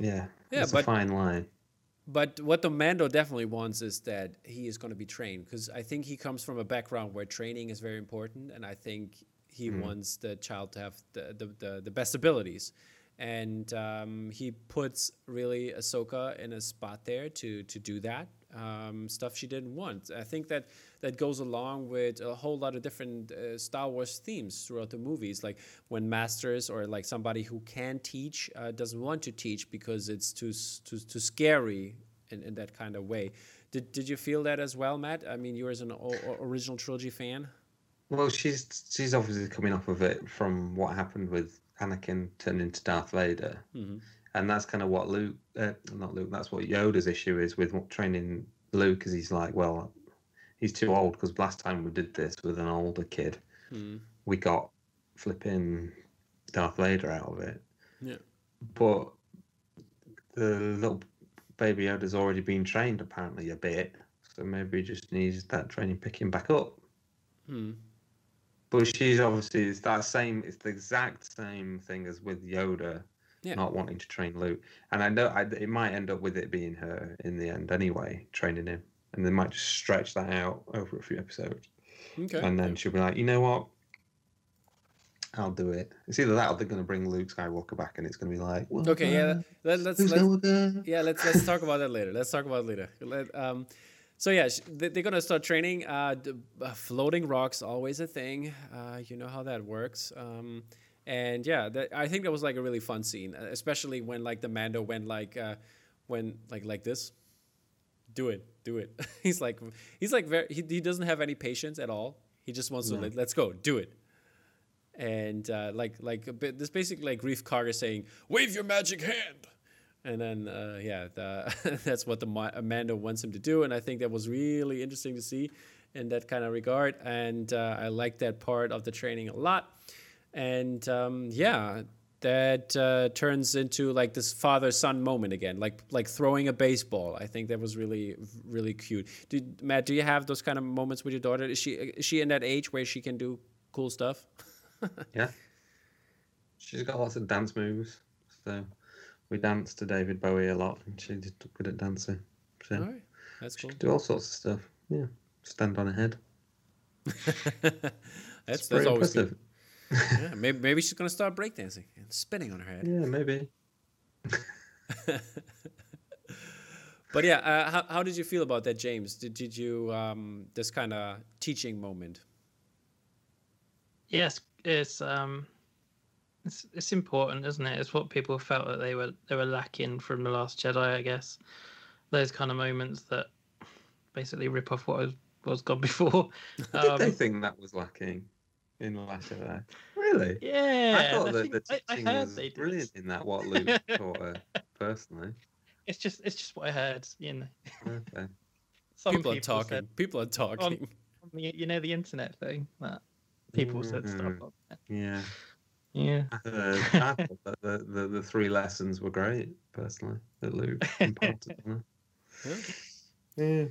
yeah, Yeah, it's but- a fine line. But what the Mando definitely wants is that he is going to be trained because I think he comes from a background where training is very important, and I think he wants the child to have the the, the, the best abilities. And um, he puts really Ahsoka in a spot there to to do that um, stuff she didn't want. I think that that goes along with a whole lot of different uh, Star Wars themes throughout the movies, like when masters or like somebody who can teach uh, doesn't want to teach because it's too too, too scary in, in that kind of way. Did, did you feel that as well, Matt? I mean, you as an original trilogy fan. Well, she's she's obviously coming off of it from what happened with Anakin turned into Darth Vader, and that's kind of what Luke, uh, not Luke, that's what Yoda's issue is with training Luke, because he's like, well, he's too old. Because last time we did this with an older kid, we got flipping Darth Vader out of it. Yeah. But the little baby Yoda's already been trained apparently a bit, so maybe he just needs that training picking back up. Hmm. But she's obviously it's that same. It's the exact same thing as with Yoda, Yeah. not wanting to train Luke. And I know I, it might end up with it being her in the end anyway, training him, and they might just stretch that out over a few episodes, Okay. and then she'll be like, you know what, I'll do it. It's either that or they're going to bring Luke Skywalker back, and it's going to be like, Okay, yeah. uh, Let, let's let's yeah let's let's talk about that later. Let's talk about it later. Let, um, so yeah, they're gonna start training. Uh, uh, floating rocks always a thing. Uh, you know how that works. Um, and yeah, that, I think that was like a really fun scene, uh, especially when like the Mando went like uh, when like like this. Do it, do it. *laughs* he's like he's like very he, he doesn't have any patience at all. He just wants to like let's go, do it. And uh, like like a bit, this basically like Greef Karga saying, "Wave your magic hand." And then, uh, yeah, the, *laughs* that's what the Ma- Amanda wants him to do, and I think that was really interesting to see in that kind of regard. And uh, I like that part of the training a lot. And um, yeah, that uh, turns into like this father-son moment again, like like throwing a baseball. I think that was really really cute. Did, Matt, do you have those kind of moments with your daughter? Is she is she in that age where she can do cool stuff? *laughs* Yeah. She's got lots of dance moves. So we danced to David Bowie a lot and she's good at dancing. So All right, that's she cool. can do all sorts of stuff. Yeah. Stand on her head. *laughs* that's that's always good. Yeah, *laughs* maybe, maybe she's gonna start breakdancing and spinning on her head. Yeah, maybe. *laughs* But yeah, uh, how, how did you feel about that, James? Did, did you um, this kind of teaching moment? Yes, it's um, it's it's important, isn't it? It's what people felt that they were they were lacking from the Last Jedi, I guess. Those kind of moments that basically rip off what was was gone *laughs* before. *laughs* Did they Um, think that was lacking in the Last Jedi? Really? yeah, I thought I that the think- I- I heard was they brilliant in that, what Luke *laughs* taught her personally. It's just it's just what I heard. You know, Okay. some people are said talking. People are talking. on the, you know the internet thing that people said stuff. Mhm. On there. Yeah. Yeah. I, thought the, the, the three lessons were great, personally, that Luke *laughs* imparted on. Yeah.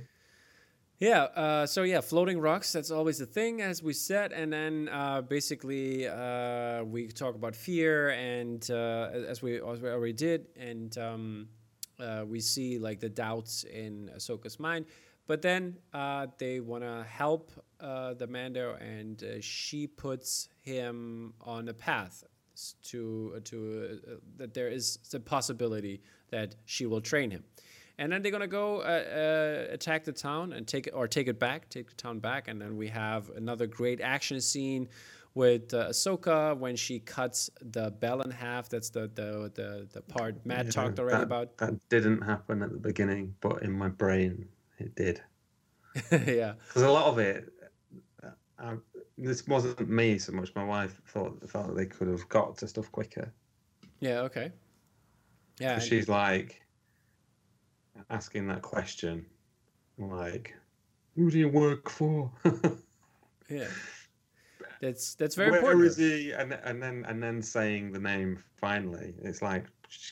Yeah. Uh, so yeah, floating rocks. That's always the thing, as we said. And then uh, basically uh, we talk about fear, and uh, as we as we already did, and um, uh, we see like the doubts in Ahsoka's mind. But then uh, they want to help uh, the Mando, and uh, she puts him on a path to to uh, that there is the possibility that she will train him, and then they're gonna go uh, uh, attack the town and take it or take it back, take the town back, and then we have another great action scene with uh, Ahsoka when she cuts the bell in half. That's the the the, the part Matt Yeah, talked already that, about. That didn't happen at the beginning, but in my brain, it did. *laughs* yeah. Because a lot of it, I, this wasn't me so much. My wife thought felt that they could have got to stuff quicker. Yeah. Okay. Yeah. she's like asking that question, like, "Who do you work for? *laughs* Yeah. That's that's very Where important. is he?" And and then and then saying the name finally. It's like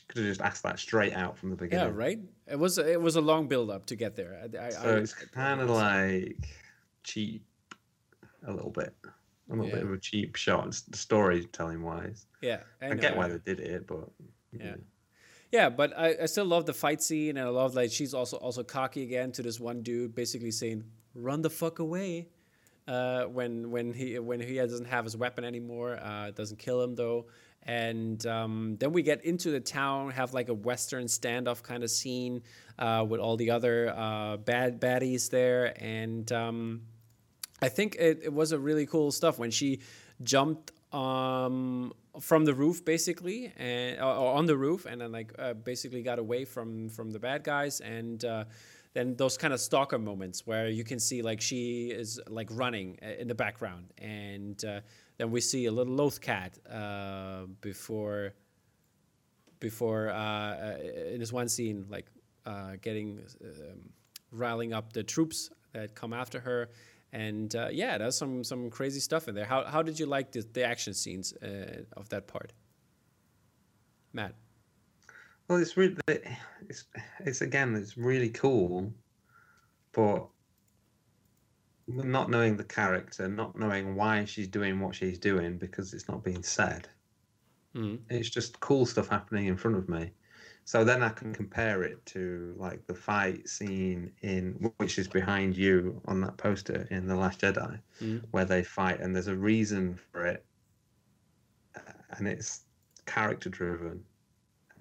could have just asked that straight out from the beginning. Yeah, right. It was it was a long build up to get there. I, I, So I- it's kind of like cheap, a little bit, a little bit of a cheap shot, storytelling wise. yeah. I, I, get know. why they did it, but Yeah. Yeah, but I, I still love the fight scene, and I love like she's also also cocky again to this one dude, basically saying, "Run the fuck away," uh, when when he when he doesn't have his weapon anymore. Uh, it doesn't kill him though. And um, then we get into the town, have like a western standoff kind of scene uh, with all the other uh, bad baddies there, and um, I think it, it was a really cool stuff when she jumped um, from the roof basically and or on the roof and then like uh, basically got away from from the bad guys. And uh, then those kind of stalker moments where you can see like she is like running uh, in the background. And uh, then we see a little loth cat uh, before before uh, uh, in this one scene like uh, getting um, riling up the troops that come after her. And uh, yeah there's some some crazy stuff in there. How, how did you like the, the action scenes of that part? Matt? Well, it's really, it's, it's again, it's really cool, but not knowing the character, not knowing why she's doing what she's doing because it's not being said. Mhm. It's just cool stuff happening in front of me. So then I can compare it to like the fight scene in which is behind you on that poster in The Last Jedi, Mhm. where they fight and there's a reason for it, uh, and it's character driven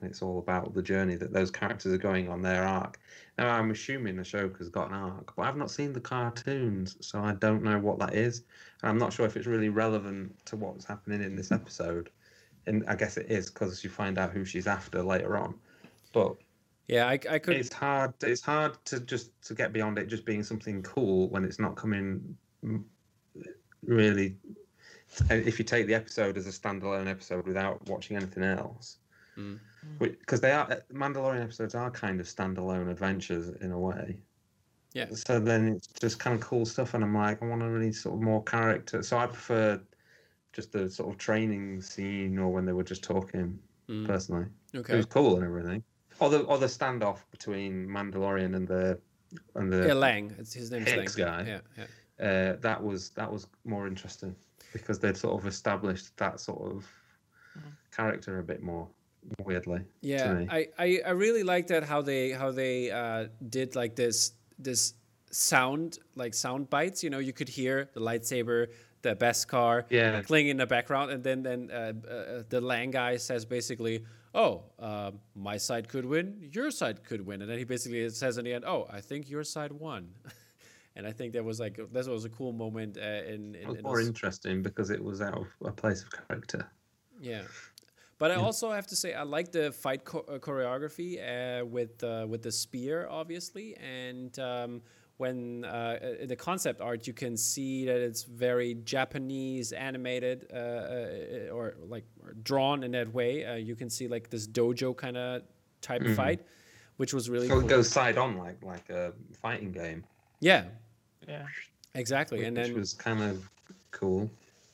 and it's all about the journey that those characters are going on their arc. Now, I'm assuming Ahsoka's got an arc, but I've not seen the cartoons, so I don't know what that is, and I'm not sure if it's really relevant to what's happening in this episode. And I guess it is because you find out who she's after later on. But yeah i, I could it's hard. It's hard to just to get beyond it just being something cool when it's not coming really. If you take the episode as a standalone episode without watching anything else, Mm. because they are Mandalorian episodes are kind of standalone adventures in a way. Yeah. So then it's just kind of cool stuff, and I'm like, I want to really sort of more character. So I prefer just the sort of training scene or when they were just talking. Mm. Personally, okay, it was cool and everything. Or the or the standoff between Mandalorian and the and the yeah lang it's his name's Hicks lang guy. yeah yeah uh, that was that was more interesting because they'd sort of established that sort of Mhm. character a bit more weirdly. Yeah. I, I, I really like that how they how they uh, did like this this sound like sound bites. You know, you could hear the lightsaber, the Beskar Yeah. playing in the background, and then then uh, uh, the Lang guy says basically, "Oh, uh, my side could win, your side could win," and then he basically says in the end, "Oh, I think your side won." *laughs* And I think that was like that was a cool moment uh, in, It in, was in more interesting because it was out of a place of character. Yeah, but I also have to say I like the fight cho- uh, choreography uh, with uh, with the spear, obviously, and um, when uh, the concept art you can see that it's very Japanese animated uh, uh, or like drawn in that way. Uh, you can see like this dojo kind of type of fight, which was really So cool. it goes side on like like a fighting game, yeah, Yeah. exactly, and then which was kind of cool.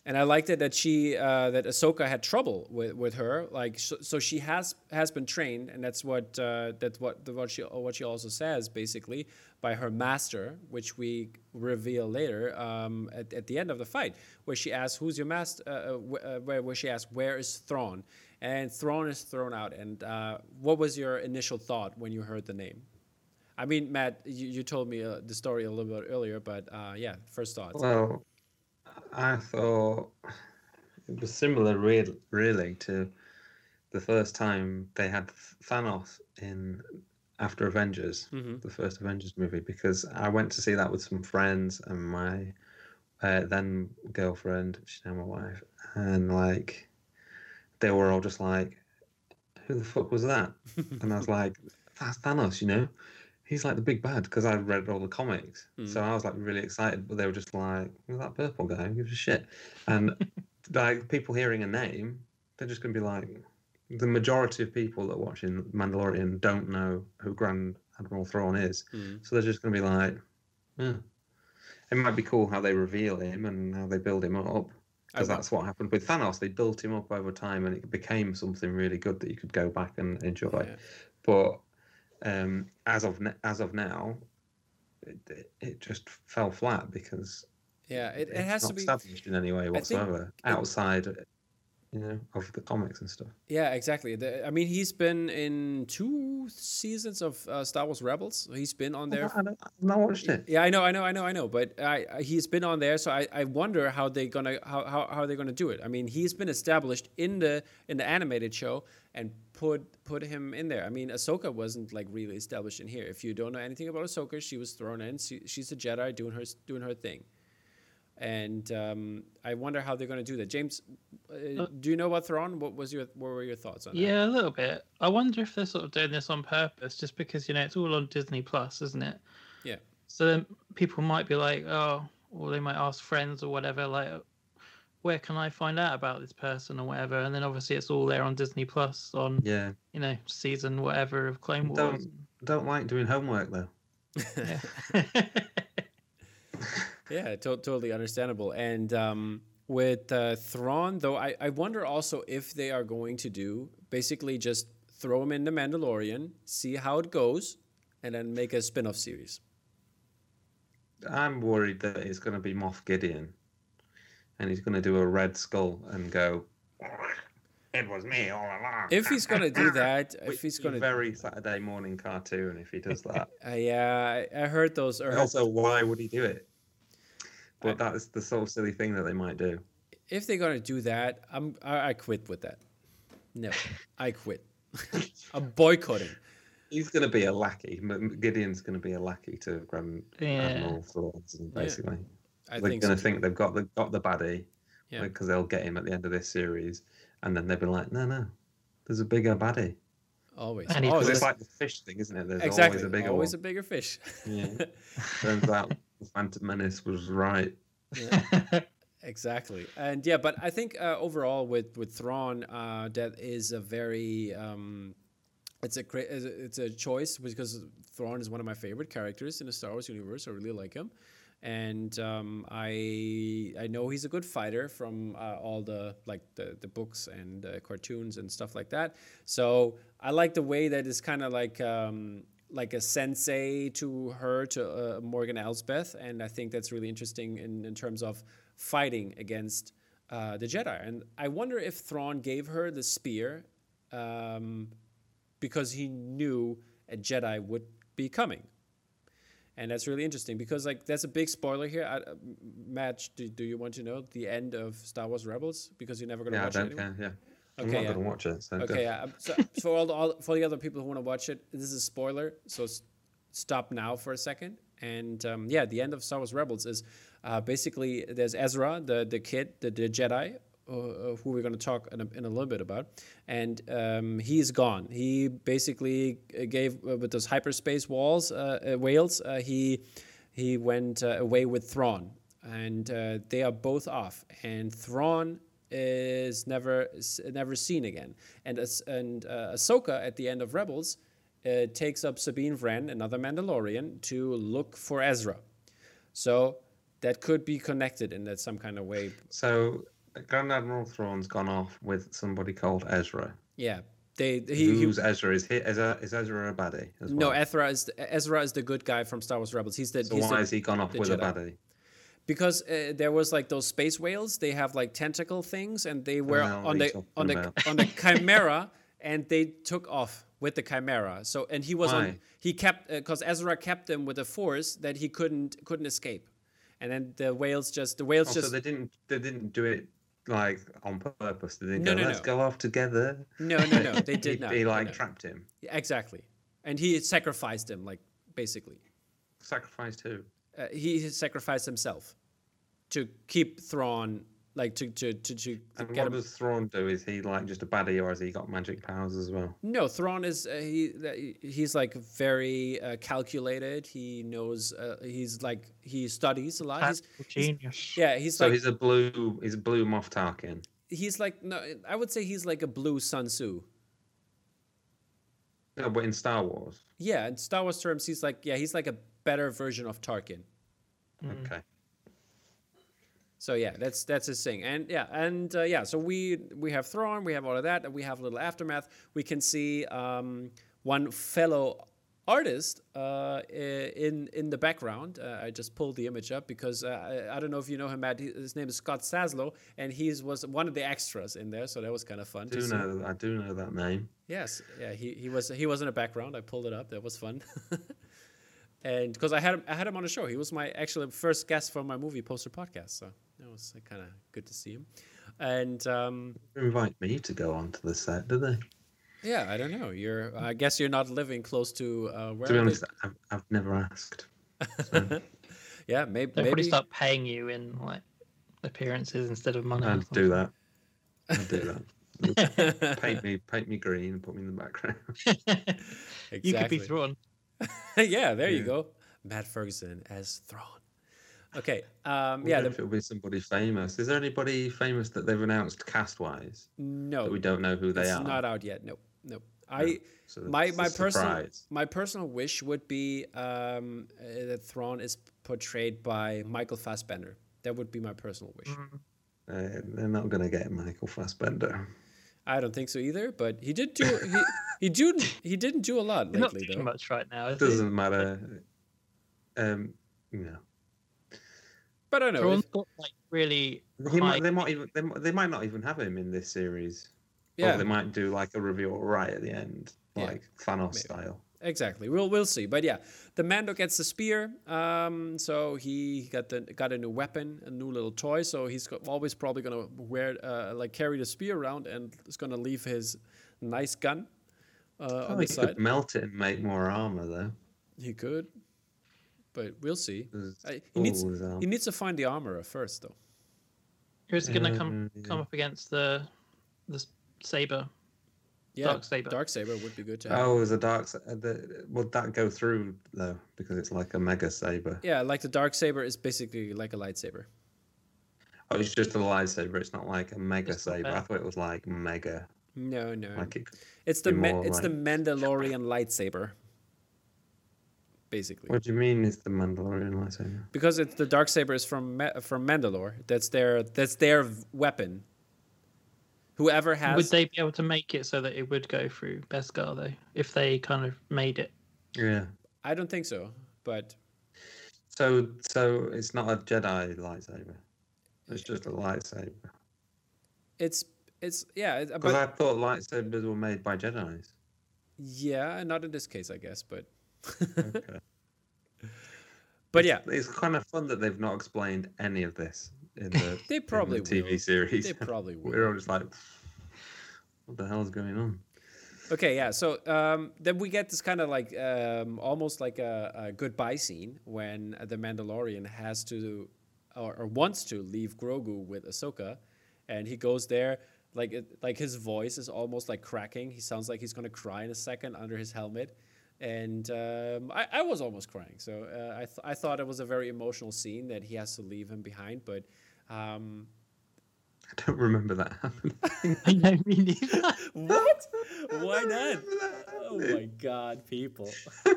And I liked it that she uh, that Ahsoka had trouble with, with her. Like so, so she has has been trained, and that's what uh, that's what the, what she what she also says basically by her master, which we reveal later um, at, at the end of the fight, where she asks, "Who's your master?" Uh, uh, uh, where where she asks, "Where is Thrawn?" And Thrawn is thrown out. And uh, what was your initial thought when you heard the name? I mean, Matt, you, you told me uh, the story a little bit earlier, but uh, yeah, first thoughts. Well, I thought it was similar, real, really, to the first time they had Thanos in after Avengers, Mhm. the first Avengers movie, because I went to see that with some friends and my uh, then girlfriend, she's now my wife, and like they were all just like, "Who the fuck was that?" *laughs* and I was like, "That's Thanos," you know. He's like the big bad because I read all the comics, so I was like really excited. But they were just like, "Who's that purple guy? Who gives a shit?" And *laughs* like people hearing a name, they're just gonna be like, the majority of people that are watching Mandalorian don't know who Grand Admiral Thrawn is, Mhm. so they're just gonna be like, yeah. It might be cool how they reveal him and how they build him up, because that's what happened with Thanos. They built him up over time, and it became something really good that you could go back and enjoy. Yeah. But um, as of as of now, it, it, it just fell flat because Yeah, it, it has not to be. established in any way whatsoever outside you know, of the comics and stuff. Yeah, exactly. The, I mean, he's been in two seasons of uh, Star Wars Rebels. He's been on there. I don't, not watched it. Yeah, I know, I know, I know, I know. But I, I he's been on there, so I, I wonder how they're gonna how, how how they're gonna do it. I mean, he's been established in the in the animated show and put put him in there. I mean, Ahsoka wasn't like really established in here. If you don't know anything about Ahsoka, she was thrown in. She, she's a Jedi doing her doing her thing. And um, I wonder how they're going to do that. James, uh, do you know about Thrawn? What was your what were your thoughts on that? Yeah, a little bit. I wonder if they're sort of doing this on purpose, just because you know it's all on Disney Plus, isn't it? Yeah. So then people might be like, oh, or they might ask friends or whatever, like, where can I find out about this person or whatever? And then obviously it's all there on Disney Plus on Yeah, you know season whatever of Clone Wars. don't don't like doing homework though. Yeah. *laughs* *laughs* Yeah, to- totally understandable. And um, with uh, Thrawn, though, I, I wonder also if they are going to do basically just throw him in the Mandalorian, see how it goes, and then make a spin off series. I'm worried that it's going to be Moff Gideon, and he's going to do a Red Skull and go. It was me all along. If he's going to do that, if he's going to. very Saturday morning cartoon if he does that. *laughs* Uh, yeah, I, I heard those. I heard, also, why would he do it? But that's the sort of silly thing that they might do. if they're going to do that, I'm, I, I quit with that. No, *laughs* I quit. *laughs* I'm boycotting. He's going to be a lackey. Gideon's going to be a lackey to Grand Yeah. Admiral Thrawn, basically. I They're think going so to think they've got the got the baddie Yeah. because they'll get him at the end of this series, and then they'll be like, no, no, there's a bigger baddie. always. And he Because it's like the fish thing, isn't it? There's exactly. always a bigger always one. a bigger fish. Yeah. *laughs* Turns out the Phantom Menace was right. Yeah. *laughs* Exactly, and yeah, but I think uh, overall with with Thrawn, uh, that is a very um, it's a it's a- it's a choice because Thrawn is one of my favorite characters in the Star Wars universe. I really like him, and um, I I know he's a good fighter from uh, all the like the the books and uh, cartoons and stuff like that. So I like the way that it's kind of like. Um, like a sensei to her to uh, Morgan Elsbeth, and I think that's really interesting in, in terms of fighting against uh, the Jedi. And I wonder if Thrawn gave her the spear um, because he knew a Jedi would be coming. And that's really interesting because, like, that's a big spoiler here. I, uh, Matt, do, do you want to know the end of Star Wars Rebels? Because you're never going to Yeah, watch it don't anymore? care. Yeah. I'm not yeah. going to watch it. So Okay, yeah. um, So *laughs* for all, the, all for the other people who want to watch it, this is a spoiler. So s- stop now for a second. And um, yeah, the end of Star Wars Rebels is uh, basically there's Ezra, the the kid, the, the Jedi, uh, who we're going to talk in a, in a little bit about, and um, he's gone. He basically uh, gave uh, with those hyperspace walls, uh, uh, whales. Uh, he he went away with Thrawn, and they are both off. And Thrawn is never never seen again. And as and uh, Ahsoka at the end of Rebels takes up Sabine Wren, another Mandalorian, to look for Ezra. So that could be connected in that some kind of way. So Grand Admiral Thrawn's gone off with somebody called Ezra. Yeah, they he, he Who's Ezra? Is he, is, Ezra a baddie? As no? Ezra is the, Ezra is the good guy from Star Wars Rebels. He's the So he's why the, has he gone off the with a baddie? because uh, there was like those space whales they have like tentacle things and they were on the you talking on the on the Chimaera and they took off with the Chimaera so and he was on he kept because ezra kept them with a force that he couldn't couldn't escape and then the whales just the whales Oh, so they didn't they didn't do it like on purpose. They didn't No, go, no, let's no. go off together. no no no they *laughs* did not He like no. trapped him. exactly and he sacrificed him like basically Sacrificed who? uh, he sacrificed himself to keep Thrawn like to to to, to, to And get what him does Thrawn do? Is he like just a baddie, or has he got magic powers as well? No, Thrawn is uh, he he's like very uh, calculated. He knows uh, he's like he studies a lot. He's, Genius. yeah, he's So like he's a blue. He's a blue Moff Tarkin. he's like no, I would say he's like a blue Sun Tzu. No, but in Star Wars. Yeah, in Star Wars terms, he's like yeah, he's like a better version of Tarkin. Mm. Okay. So yeah, that's that's his thing, and yeah, and uh, yeah, so we we have Thrawn, we have all of that, and we have a little aftermath. We can see um, one fellow artist uh, in in the background. Uh, I just pulled the image up because uh, I, I, don't know if you know him, Matt. His name is Scott Saslow, and he was one of the extras in there, so that was kind of fun. I do know, I do know that name. Yes, yeah, he, he was he was in the background. I pulled it up. That was fun. *laughs* and because I had him, I had him on the show. He was my actually first guest for my movie poster podcast, so that was kind of good to see him. And um, invite me to go onto the set, did they? Yeah, I don't know. You're. I guess you're not living close to uh, where. To be honest, I've, I've never asked. So. *laughs* yeah, maybe. They'll maybe probably start paying you in like appearances instead of money. I'd do that. I'd do that. *laughs* paint me, paint me green, and put me in the background. exactly. *laughs* You could be Thrawn. yeah, there yeah. you go. Matt Ferguson as Thrawn. Okay. Um, yeah. The... If it'll be somebody famous. Is there anybody famous that they've announced cast wise? No. we don't know who they it's are. Not out yet. Nope. Nope. I so my my personal my personal wish would be um, uh, that Thrawn is portrayed by Michael Fassbender. That would be my personal wish. Mm-hmm. Uh, they're not going to get Michael Fassbender. I don't think so either. But he did do he he do he didn't do a lot *laughs* He's lately not though. much right now. It doesn't he? matter. Um, no. But I don't know. If, got, like really. He might, they might even they, they might not even have him in this series. Yeah. Or they might do like a reveal right at the end, like yeah, Thanos maybe. style. Exactly. We'll we'll see. But yeah, the Mando gets the spear. Um, so he got the got a new weapon, a new little toy. So he's always probably gonna wear uh, like carry the spear around and is gonna leave his nice gun uh, on the he side. Could melt it and make more armor though. He could, but we'll see. I, he needs he needs to find the armorer first though. Who's gonna come uh, come up against the the saber. Yeah, dark saber. Dark saber would be good to have. Oh, is a dark the, would that go through though? Because it's like a mega saber. Yeah, like the dark saber is basically like a lightsaber. Oh, it's just a lightsaber. It's not like a mega it's saber. I thought it was like mega. No, no. Like it it's the me- it's like... the Mandalorian lightsaber. Basically. What do you mean? Is the Mandalorian lightsaber? Because it's the dark saber is from Ma- from Mandalore. That's their that's their weapon. Whoever has. Would they be able to make it so that it would go through Beskar though, if they kind of made it? Yeah. I don't think so, but. So so it's not a Jedi lightsaber. It's just a lightsaber. It's it's yeah. Because I thought lightsabers were made by Jedi's. Yeah, not in this case, I guess, but. Okay. *laughs* But yeah, it's, it's, kind of fun that they've not explained any of this in the, *laughs* they probably the TV will. series. They probably will. *laughs* We're all just like, what the hell is going on? Okay, yeah. So um, then we get this kind of like um, almost like a, a, goodbye scene when the Mandalorian has to or, or, wants to leave Grogu with Ahsoka, and he goes there. Like it, like his voice is almost like cracking. He sounds like he's gonna cry in a second under his helmet, and um, I, I was almost crying. So uh, I th- I thought it was a very emotional scene that he has to leave him behind, but um, I don't remember that happening. *laughs* *laughs* I know me neither. what? *laughs* Why not? Oh my god, people. oh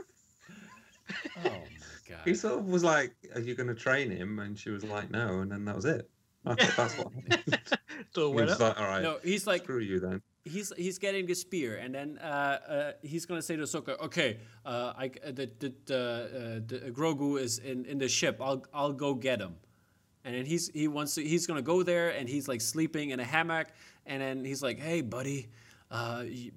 my god. He sort of was like, "Are you going to train him?" And she was like, "No," and then that was it. That's what. so he was like, "All right, no, he's like, screw you then." He's he's getting the spear, and then uh, uh, he's gonna say to Ahsoka, "Okay, uh, I the the, the, uh, the Grogu is in, in the ship. I'll I'll go get him." and then he's he wants to he's gonna go there and he's like sleeping in a hammock. And then he's like hey buddy uh, you,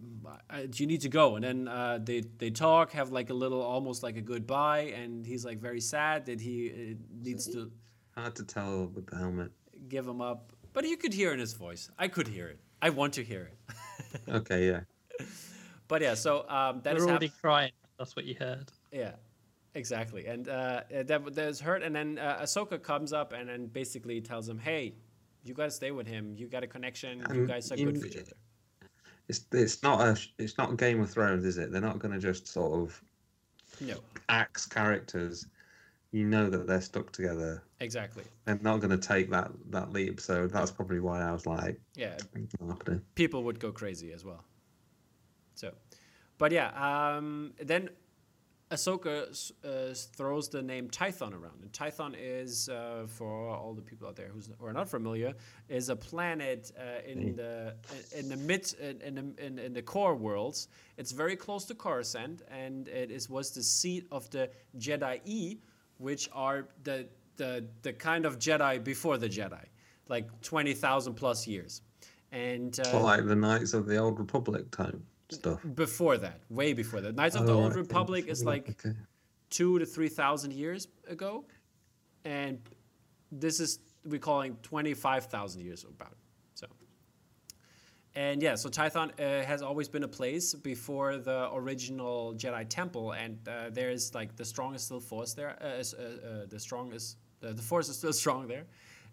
you need to go? And then uh, they they talk have like a little almost like a goodbye. And he's like very sad that he uh, needs to hard to tell with the helmet. give him up. But you could hear in his voice. I could hear it i want to hear it *laughs* okay yeah but yeah so um that We're is already hap- crying that's what you heard yeah Exactly, and uh, that that's hurt. And then uh, Ahsoka comes up and then basically tells him, "Hey, you got to stay with him. You got a connection. And you guys are you, good for each other." It's it's not a it's not Game of Thrones, is it? They're not going to just sort of no axe characters. You know that they're stuck together. Exactly. I'm not going to take that that leap. So that's probably why I was like, yeah, people would go crazy as well. So, but yeah, um, then Ahsoka uh, throws the name Tython around, and Tython is, uh, for all the people out there who's, who are not familiar, is a planet uh, in the in the mid in in the, in, in the core worlds. It's very close to Coruscant, and it is was the seat of the Jedi E, which are the the the kind of Jedi before the Jedi, like twenty thousand plus years, and uh, Well, like the Knights of the Old Republic type stuff. before that, way before that. Knights of the Oh, Old right, Republic is like okay. two to three thousand years ago, and this is we're calling twenty five thousand years about. So, and yeah, so Tython uh, has always been a place before the original Jedi Temple, and uh, there's like the strongest still force there. Uh, uh, uh, the strongest, the force is still *laughs* strong there,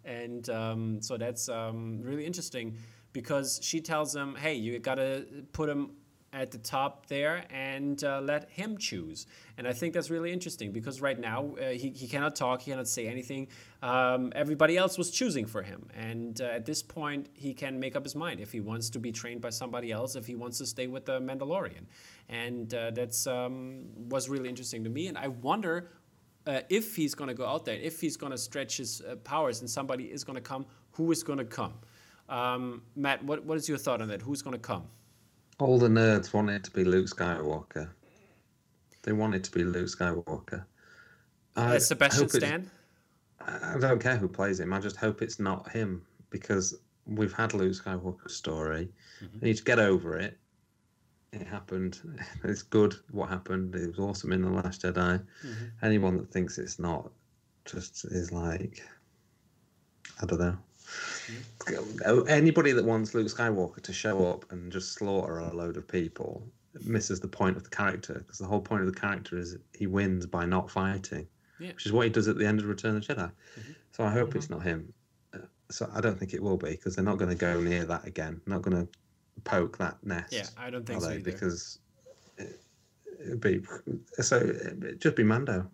and um, so that's um, really interesting because she tells him, "Hey, you gotta put him at the top there and uh, let him choose. And I think that's really interesting because right now uh, he, he cannot talk, he cannot say anything. Um, everybody else was choosing for him. And uh, at this point, he can make up his mind if he wants to be trained by somebody else, if he wants to stay with the Mandalorian. And uh, that's um, was really interesting to me. And I wonder uh, if he's going to go out there, if he's going to stretch his uh, powers and somebody is going to come, who is going to come? Um, Matt, what, what is your thought on that? Who's going to come? All the nerds want it to be Luke Skywalker. They want it to be Luke Skywalker. I Uh, Sebastian Stan? I I don't care who plays him. I just hope it's not him because we've had Luke Skywalker's story. Mm-hmm. We need to get over it. It happened. *laughs* It's good what happened. It was awesome in The Last Jedi. Mm-hmm. Anyone that thinks it's not just is like, I don't know. Mm-hmm. Anybody that wants Luke Skywalker to show up and just slaughter a load of people misses the point of the character because the whole point of the character is he wins by not fighting, Yeah. which is what he does at the end of Return of the Jedi. Mm-hmm. So I hope it's not him. Uh, So I don't think it will be because they're not going to go near that again. Not going to poke that nest. Yeah, I don't think so either. Because it, it'd be so it'd just be Mando.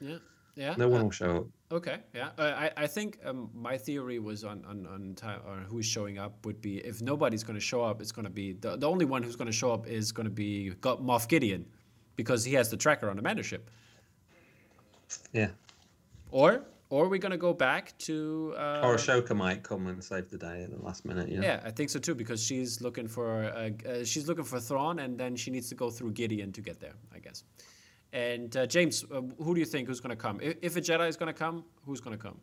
yeah, yeah. No one uh, will show up. okay, yeah. Uh, I I think um, my theory was on on on time or who's showing up would be if nobody's going to show up, it's going to be the the only one who's going to show up is going to be Go- Moff Gideon, because he has the tracker on the Mothership. Yeah. Or or we're going to go back to. Uh, Or Ahsoka might come and save the day at the last minute. Yeah. Yeah, I think so too because she's looking for uh, uh, she's looking for Thrawn, and then she needs to go through Gideon to get there, I guess. And uh, James, uh, who do you think who's going to come? If, if a Jedi is going to come, who's going to come?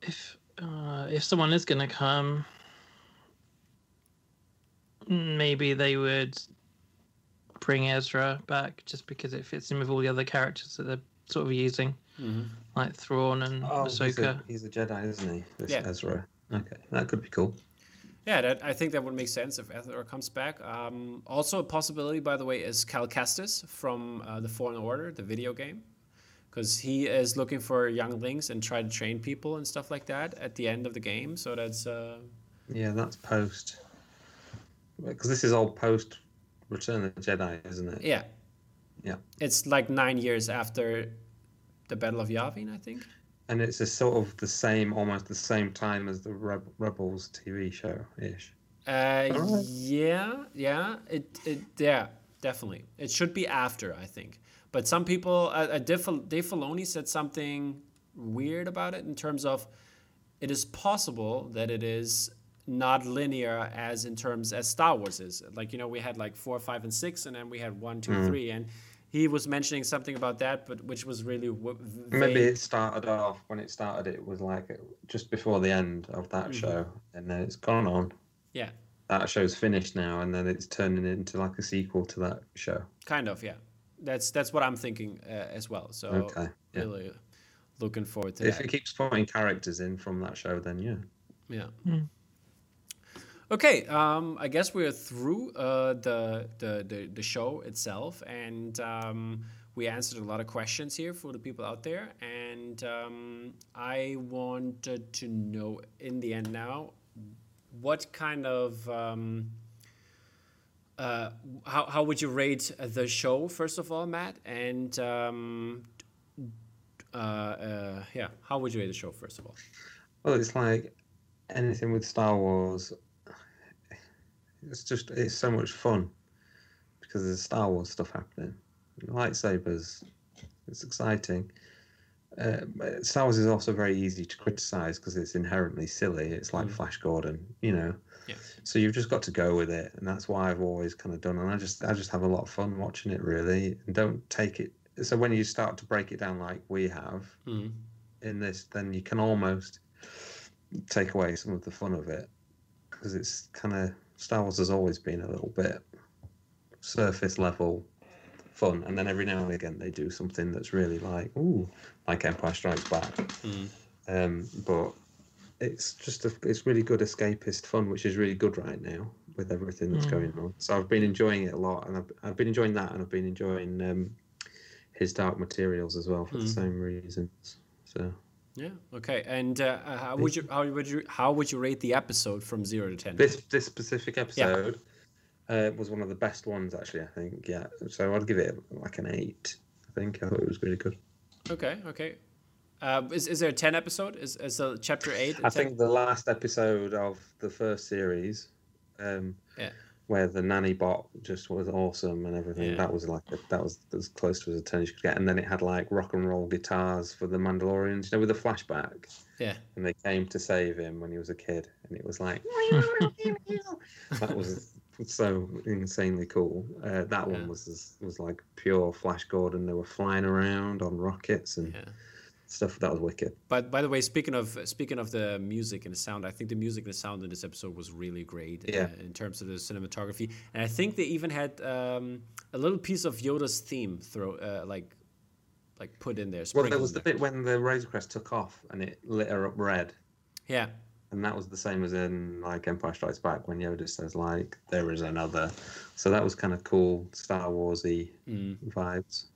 If uh, if someone is going to come, maybe they would bring Ezra back just because it fits in with all the other characters that they're sort of using, like Thrawn and Oh, he's a, he's a Jedi, isn't he? This Yeah. Ezra. Okay, that could be cool. Yeah, that, I think that would make sense if Ezra comes back. Um, also, a possibility, by the way, is Cal Kestis from uh, the Fallen Order, the video game, because he is looking for younglings and try to train people and stuff like that at the end of the game. So that's uh, Yeah, that's post. Because this is all post Return of the Jedi, isn't it? yeah, Yeah. it's like nine years after the Battle of Yavin, I think. And it's a sort of the same, almost the same time as the Reb- Rebels TV show ish. Uh, yeah, yeah, it, it, yeah, definitely. It should be after, I think. But some people, uh, uh, Dave, Filoni said something weird about it in terms of it is possible that it is not linear as in terms as Star Wars is. Like you know, we had like four, five, and six, and then we had one, two, three, and he was mentioning something about that, but which was really w- Maybe it started off when it started. It was like just before the end of that show, and then it's gone on. yeah, That show's finished now, and then it's turning into like a sequel to that show. kind of, yeah. That's that's what I'm thinking uh, as well. So Okay, yeah. really looking forward to If that. it keeps putting characters in from that show, then yeah. Yeah. Okay, um, I guess we're through uh, the, the, the the show itself, and um, we answered a lot of questions here for the people out there. And um, I wanted to know, in the end, now, what kind of um, uh, how how would you rate the show first of all, Matt? And um, uh, uh, yeah, how would you rate the show first of all? Well, it's like anything with Star Wars. It's just it's so much fun because there's Star Wars stuff happening. Lightsabers, it's exciting. Uh, Star Wars is also very easy to criticize because it's inherently silly. It's like Mm. Flash Gordon, you know. Yeah. So you've just got to go with it, and that's why I've always kind of done. And I just, I just have a lot of fun watching it, really. And don't take it. So when you start to break it down like we have Mhm. in this, then you can almost take away some of the fun of it because it's kind of Star Wars has always been a little bit surface level fun, and then every now and again they do something that's really like ooh, like Empire Strikes Back. Mhm. Um, but it's just a, it's really good escapist fun, which is really good right now with everything that's Mm. going on. So I've been enjoying it a lot, and I've, I've been enjoying that, and I've been enjoying um, his Dark Materials as well for the Mm. same reasons. So Yeah. Okay. And uh, how would you how would you how would you rate the episode from zero to ten? this this specific episode uh, was one of the best ones, actually. I think, yeah. So I'd give it like an eight. I think I thought it was really good. Okay. Okay. Uh, is, is there a ten episode? Is is uh, chapter eight? a I 10? think the last episode of the first series, um, Yeah. Where the nanny bot just was awesome and everything. Yeah. That was like a, that was as close to as a ten as you could get. And then it had like rock and roll guitars for the Mandalorians, you know, with a flashback. Yeah. And they came to save him when he was a kid, and it was like *laughs* that was so insanely cool. Uh, that Yeah. one was was like pure Flash Gordon. They were flying around on rockets and Yeah. Stuff. That was wicked. But by the way, speaking of speaking of the music and the sound, I think the music and the sound in this episode was really great. Yeah. uh, in terms of the cinematography, and I think they even had um, a little piece of Yoda's theme throw uh, like like put in there. Well, there was the there. bit when the Razor Crest took off and it lit her up red. Yeah. And that was the same as in like Empire Strikes Back when Yoda says like there is another. So that was kind of cool Star Warsy Mm, vibes.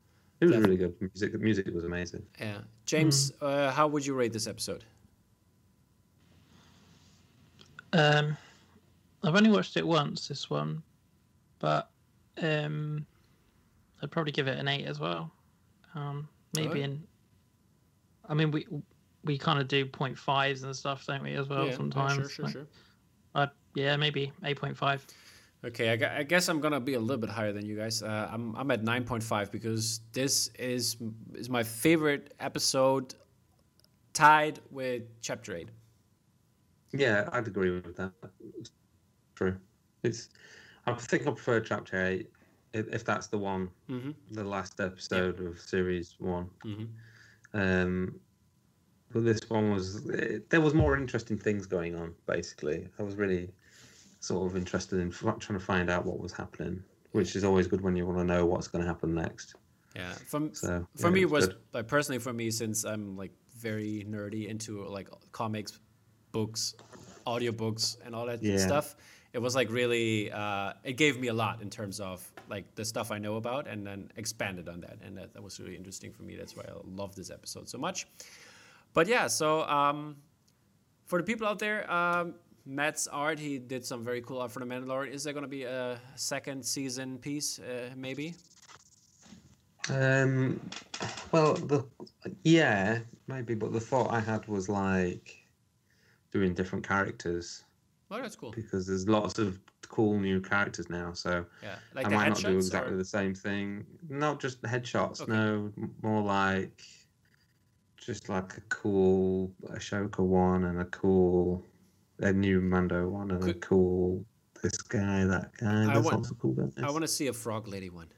It was really good. Music, the music was amazing. yeah. James, uh, how would you rate this episode? Um, I've only watched it once, this one, but um, I'd probably give it an eight as well. Um, maybe Alright. in. I mean, we we kind of do point fives and stuff, don't we, as well Yeah, yeah, sometimes? sure, sure, Like, sure. I'd, yeah, maybe eight point five. Okay, I, I guess I'm gonna be a little bit higher than you guys. Uh, I'm I'm at 9.5 because this is is my favorite episode, tied with chapter eight. Yeah, I'd agree with that. True. It's. I think I prefer Chapter Eight, if, if that's the one, Mm-hmm. the last episode of Series One. Mm-hmm. Um, but this one was it, there was more interesting things going on. Basically, I was really sort of interested in f- trying to find out what was happening, which is always good when you want to know what's going to happen next. Yeah, from So for yeah, me it was good. like personally for me since I'm like very nerdy into like comics, books, audiobooks, and all that Yeah. stuff. It was like really uh, it gave me a lot in terms of like the stuff I know about, and then expanded on that, and that, that was really interesting for me. That's why I love this episode so much. But yeah, so um, for the people out there, um, Matt's art, he did some very cool art for the Mandalorian. Is there going to be a second season piece, uh, maybe? Um, well, the yeah, maybe, but the thought I had was like doing different characters Oh, that's cool. because there's lots of cool new characters now. So Yeah, like I might not do exactly or- the same thing. Not just headshots. Okay. No, more like just like a cool Ahsoka one and a cool a new Mando one and a Could- cool this guy that guy. I There's want- lots of cool guys. I want to see a frog lady one.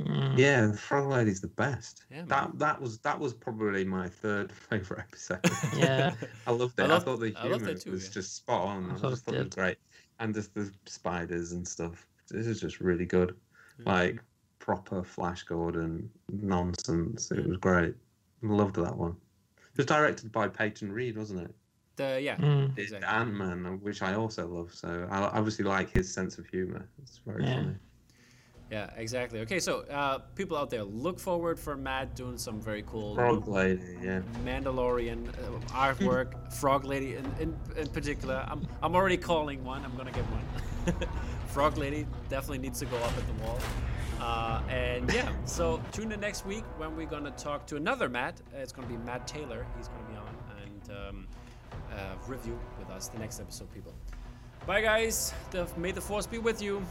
Mm. Yeah, the Frog Lady's the best. Yeah, that that was that was probably my third *laughs* favorite episode. Yeah. *laughs* I loved it. I I, thought the humor too, was yeah. just spot on. I I, just thought it was great, and just the spiders and stuff. This is just really good, Mm. like proper Flash Gordon nonsense. It Mm. was great. Loved that one. It was directed by Peyton Reed, wasn't it? The yeah, Mm. exactly. Ant Man, which I also love. So I obviously like his sense of humor. It's very Yeah. funny. Yeah, exactly. Okay, so uh, people out there, look forward for Matt doing some very cool Frog Lady, yeah. Mandalorian uh, artwork, *laughs* Frog Lady in, in, in particular. I'm, I'm already calling one. I'm gonna get one. *laughs* Frog Lady definitely needs to go up at the wall. Uh, and yeah, *laughs* so tune in next week when we're gonna talk to another Matt. Uh, It's gonna be Matt Taylor. He's gonna be on and um, uh, review with us the next episode, people. Bye, guys. The, may the force be with you.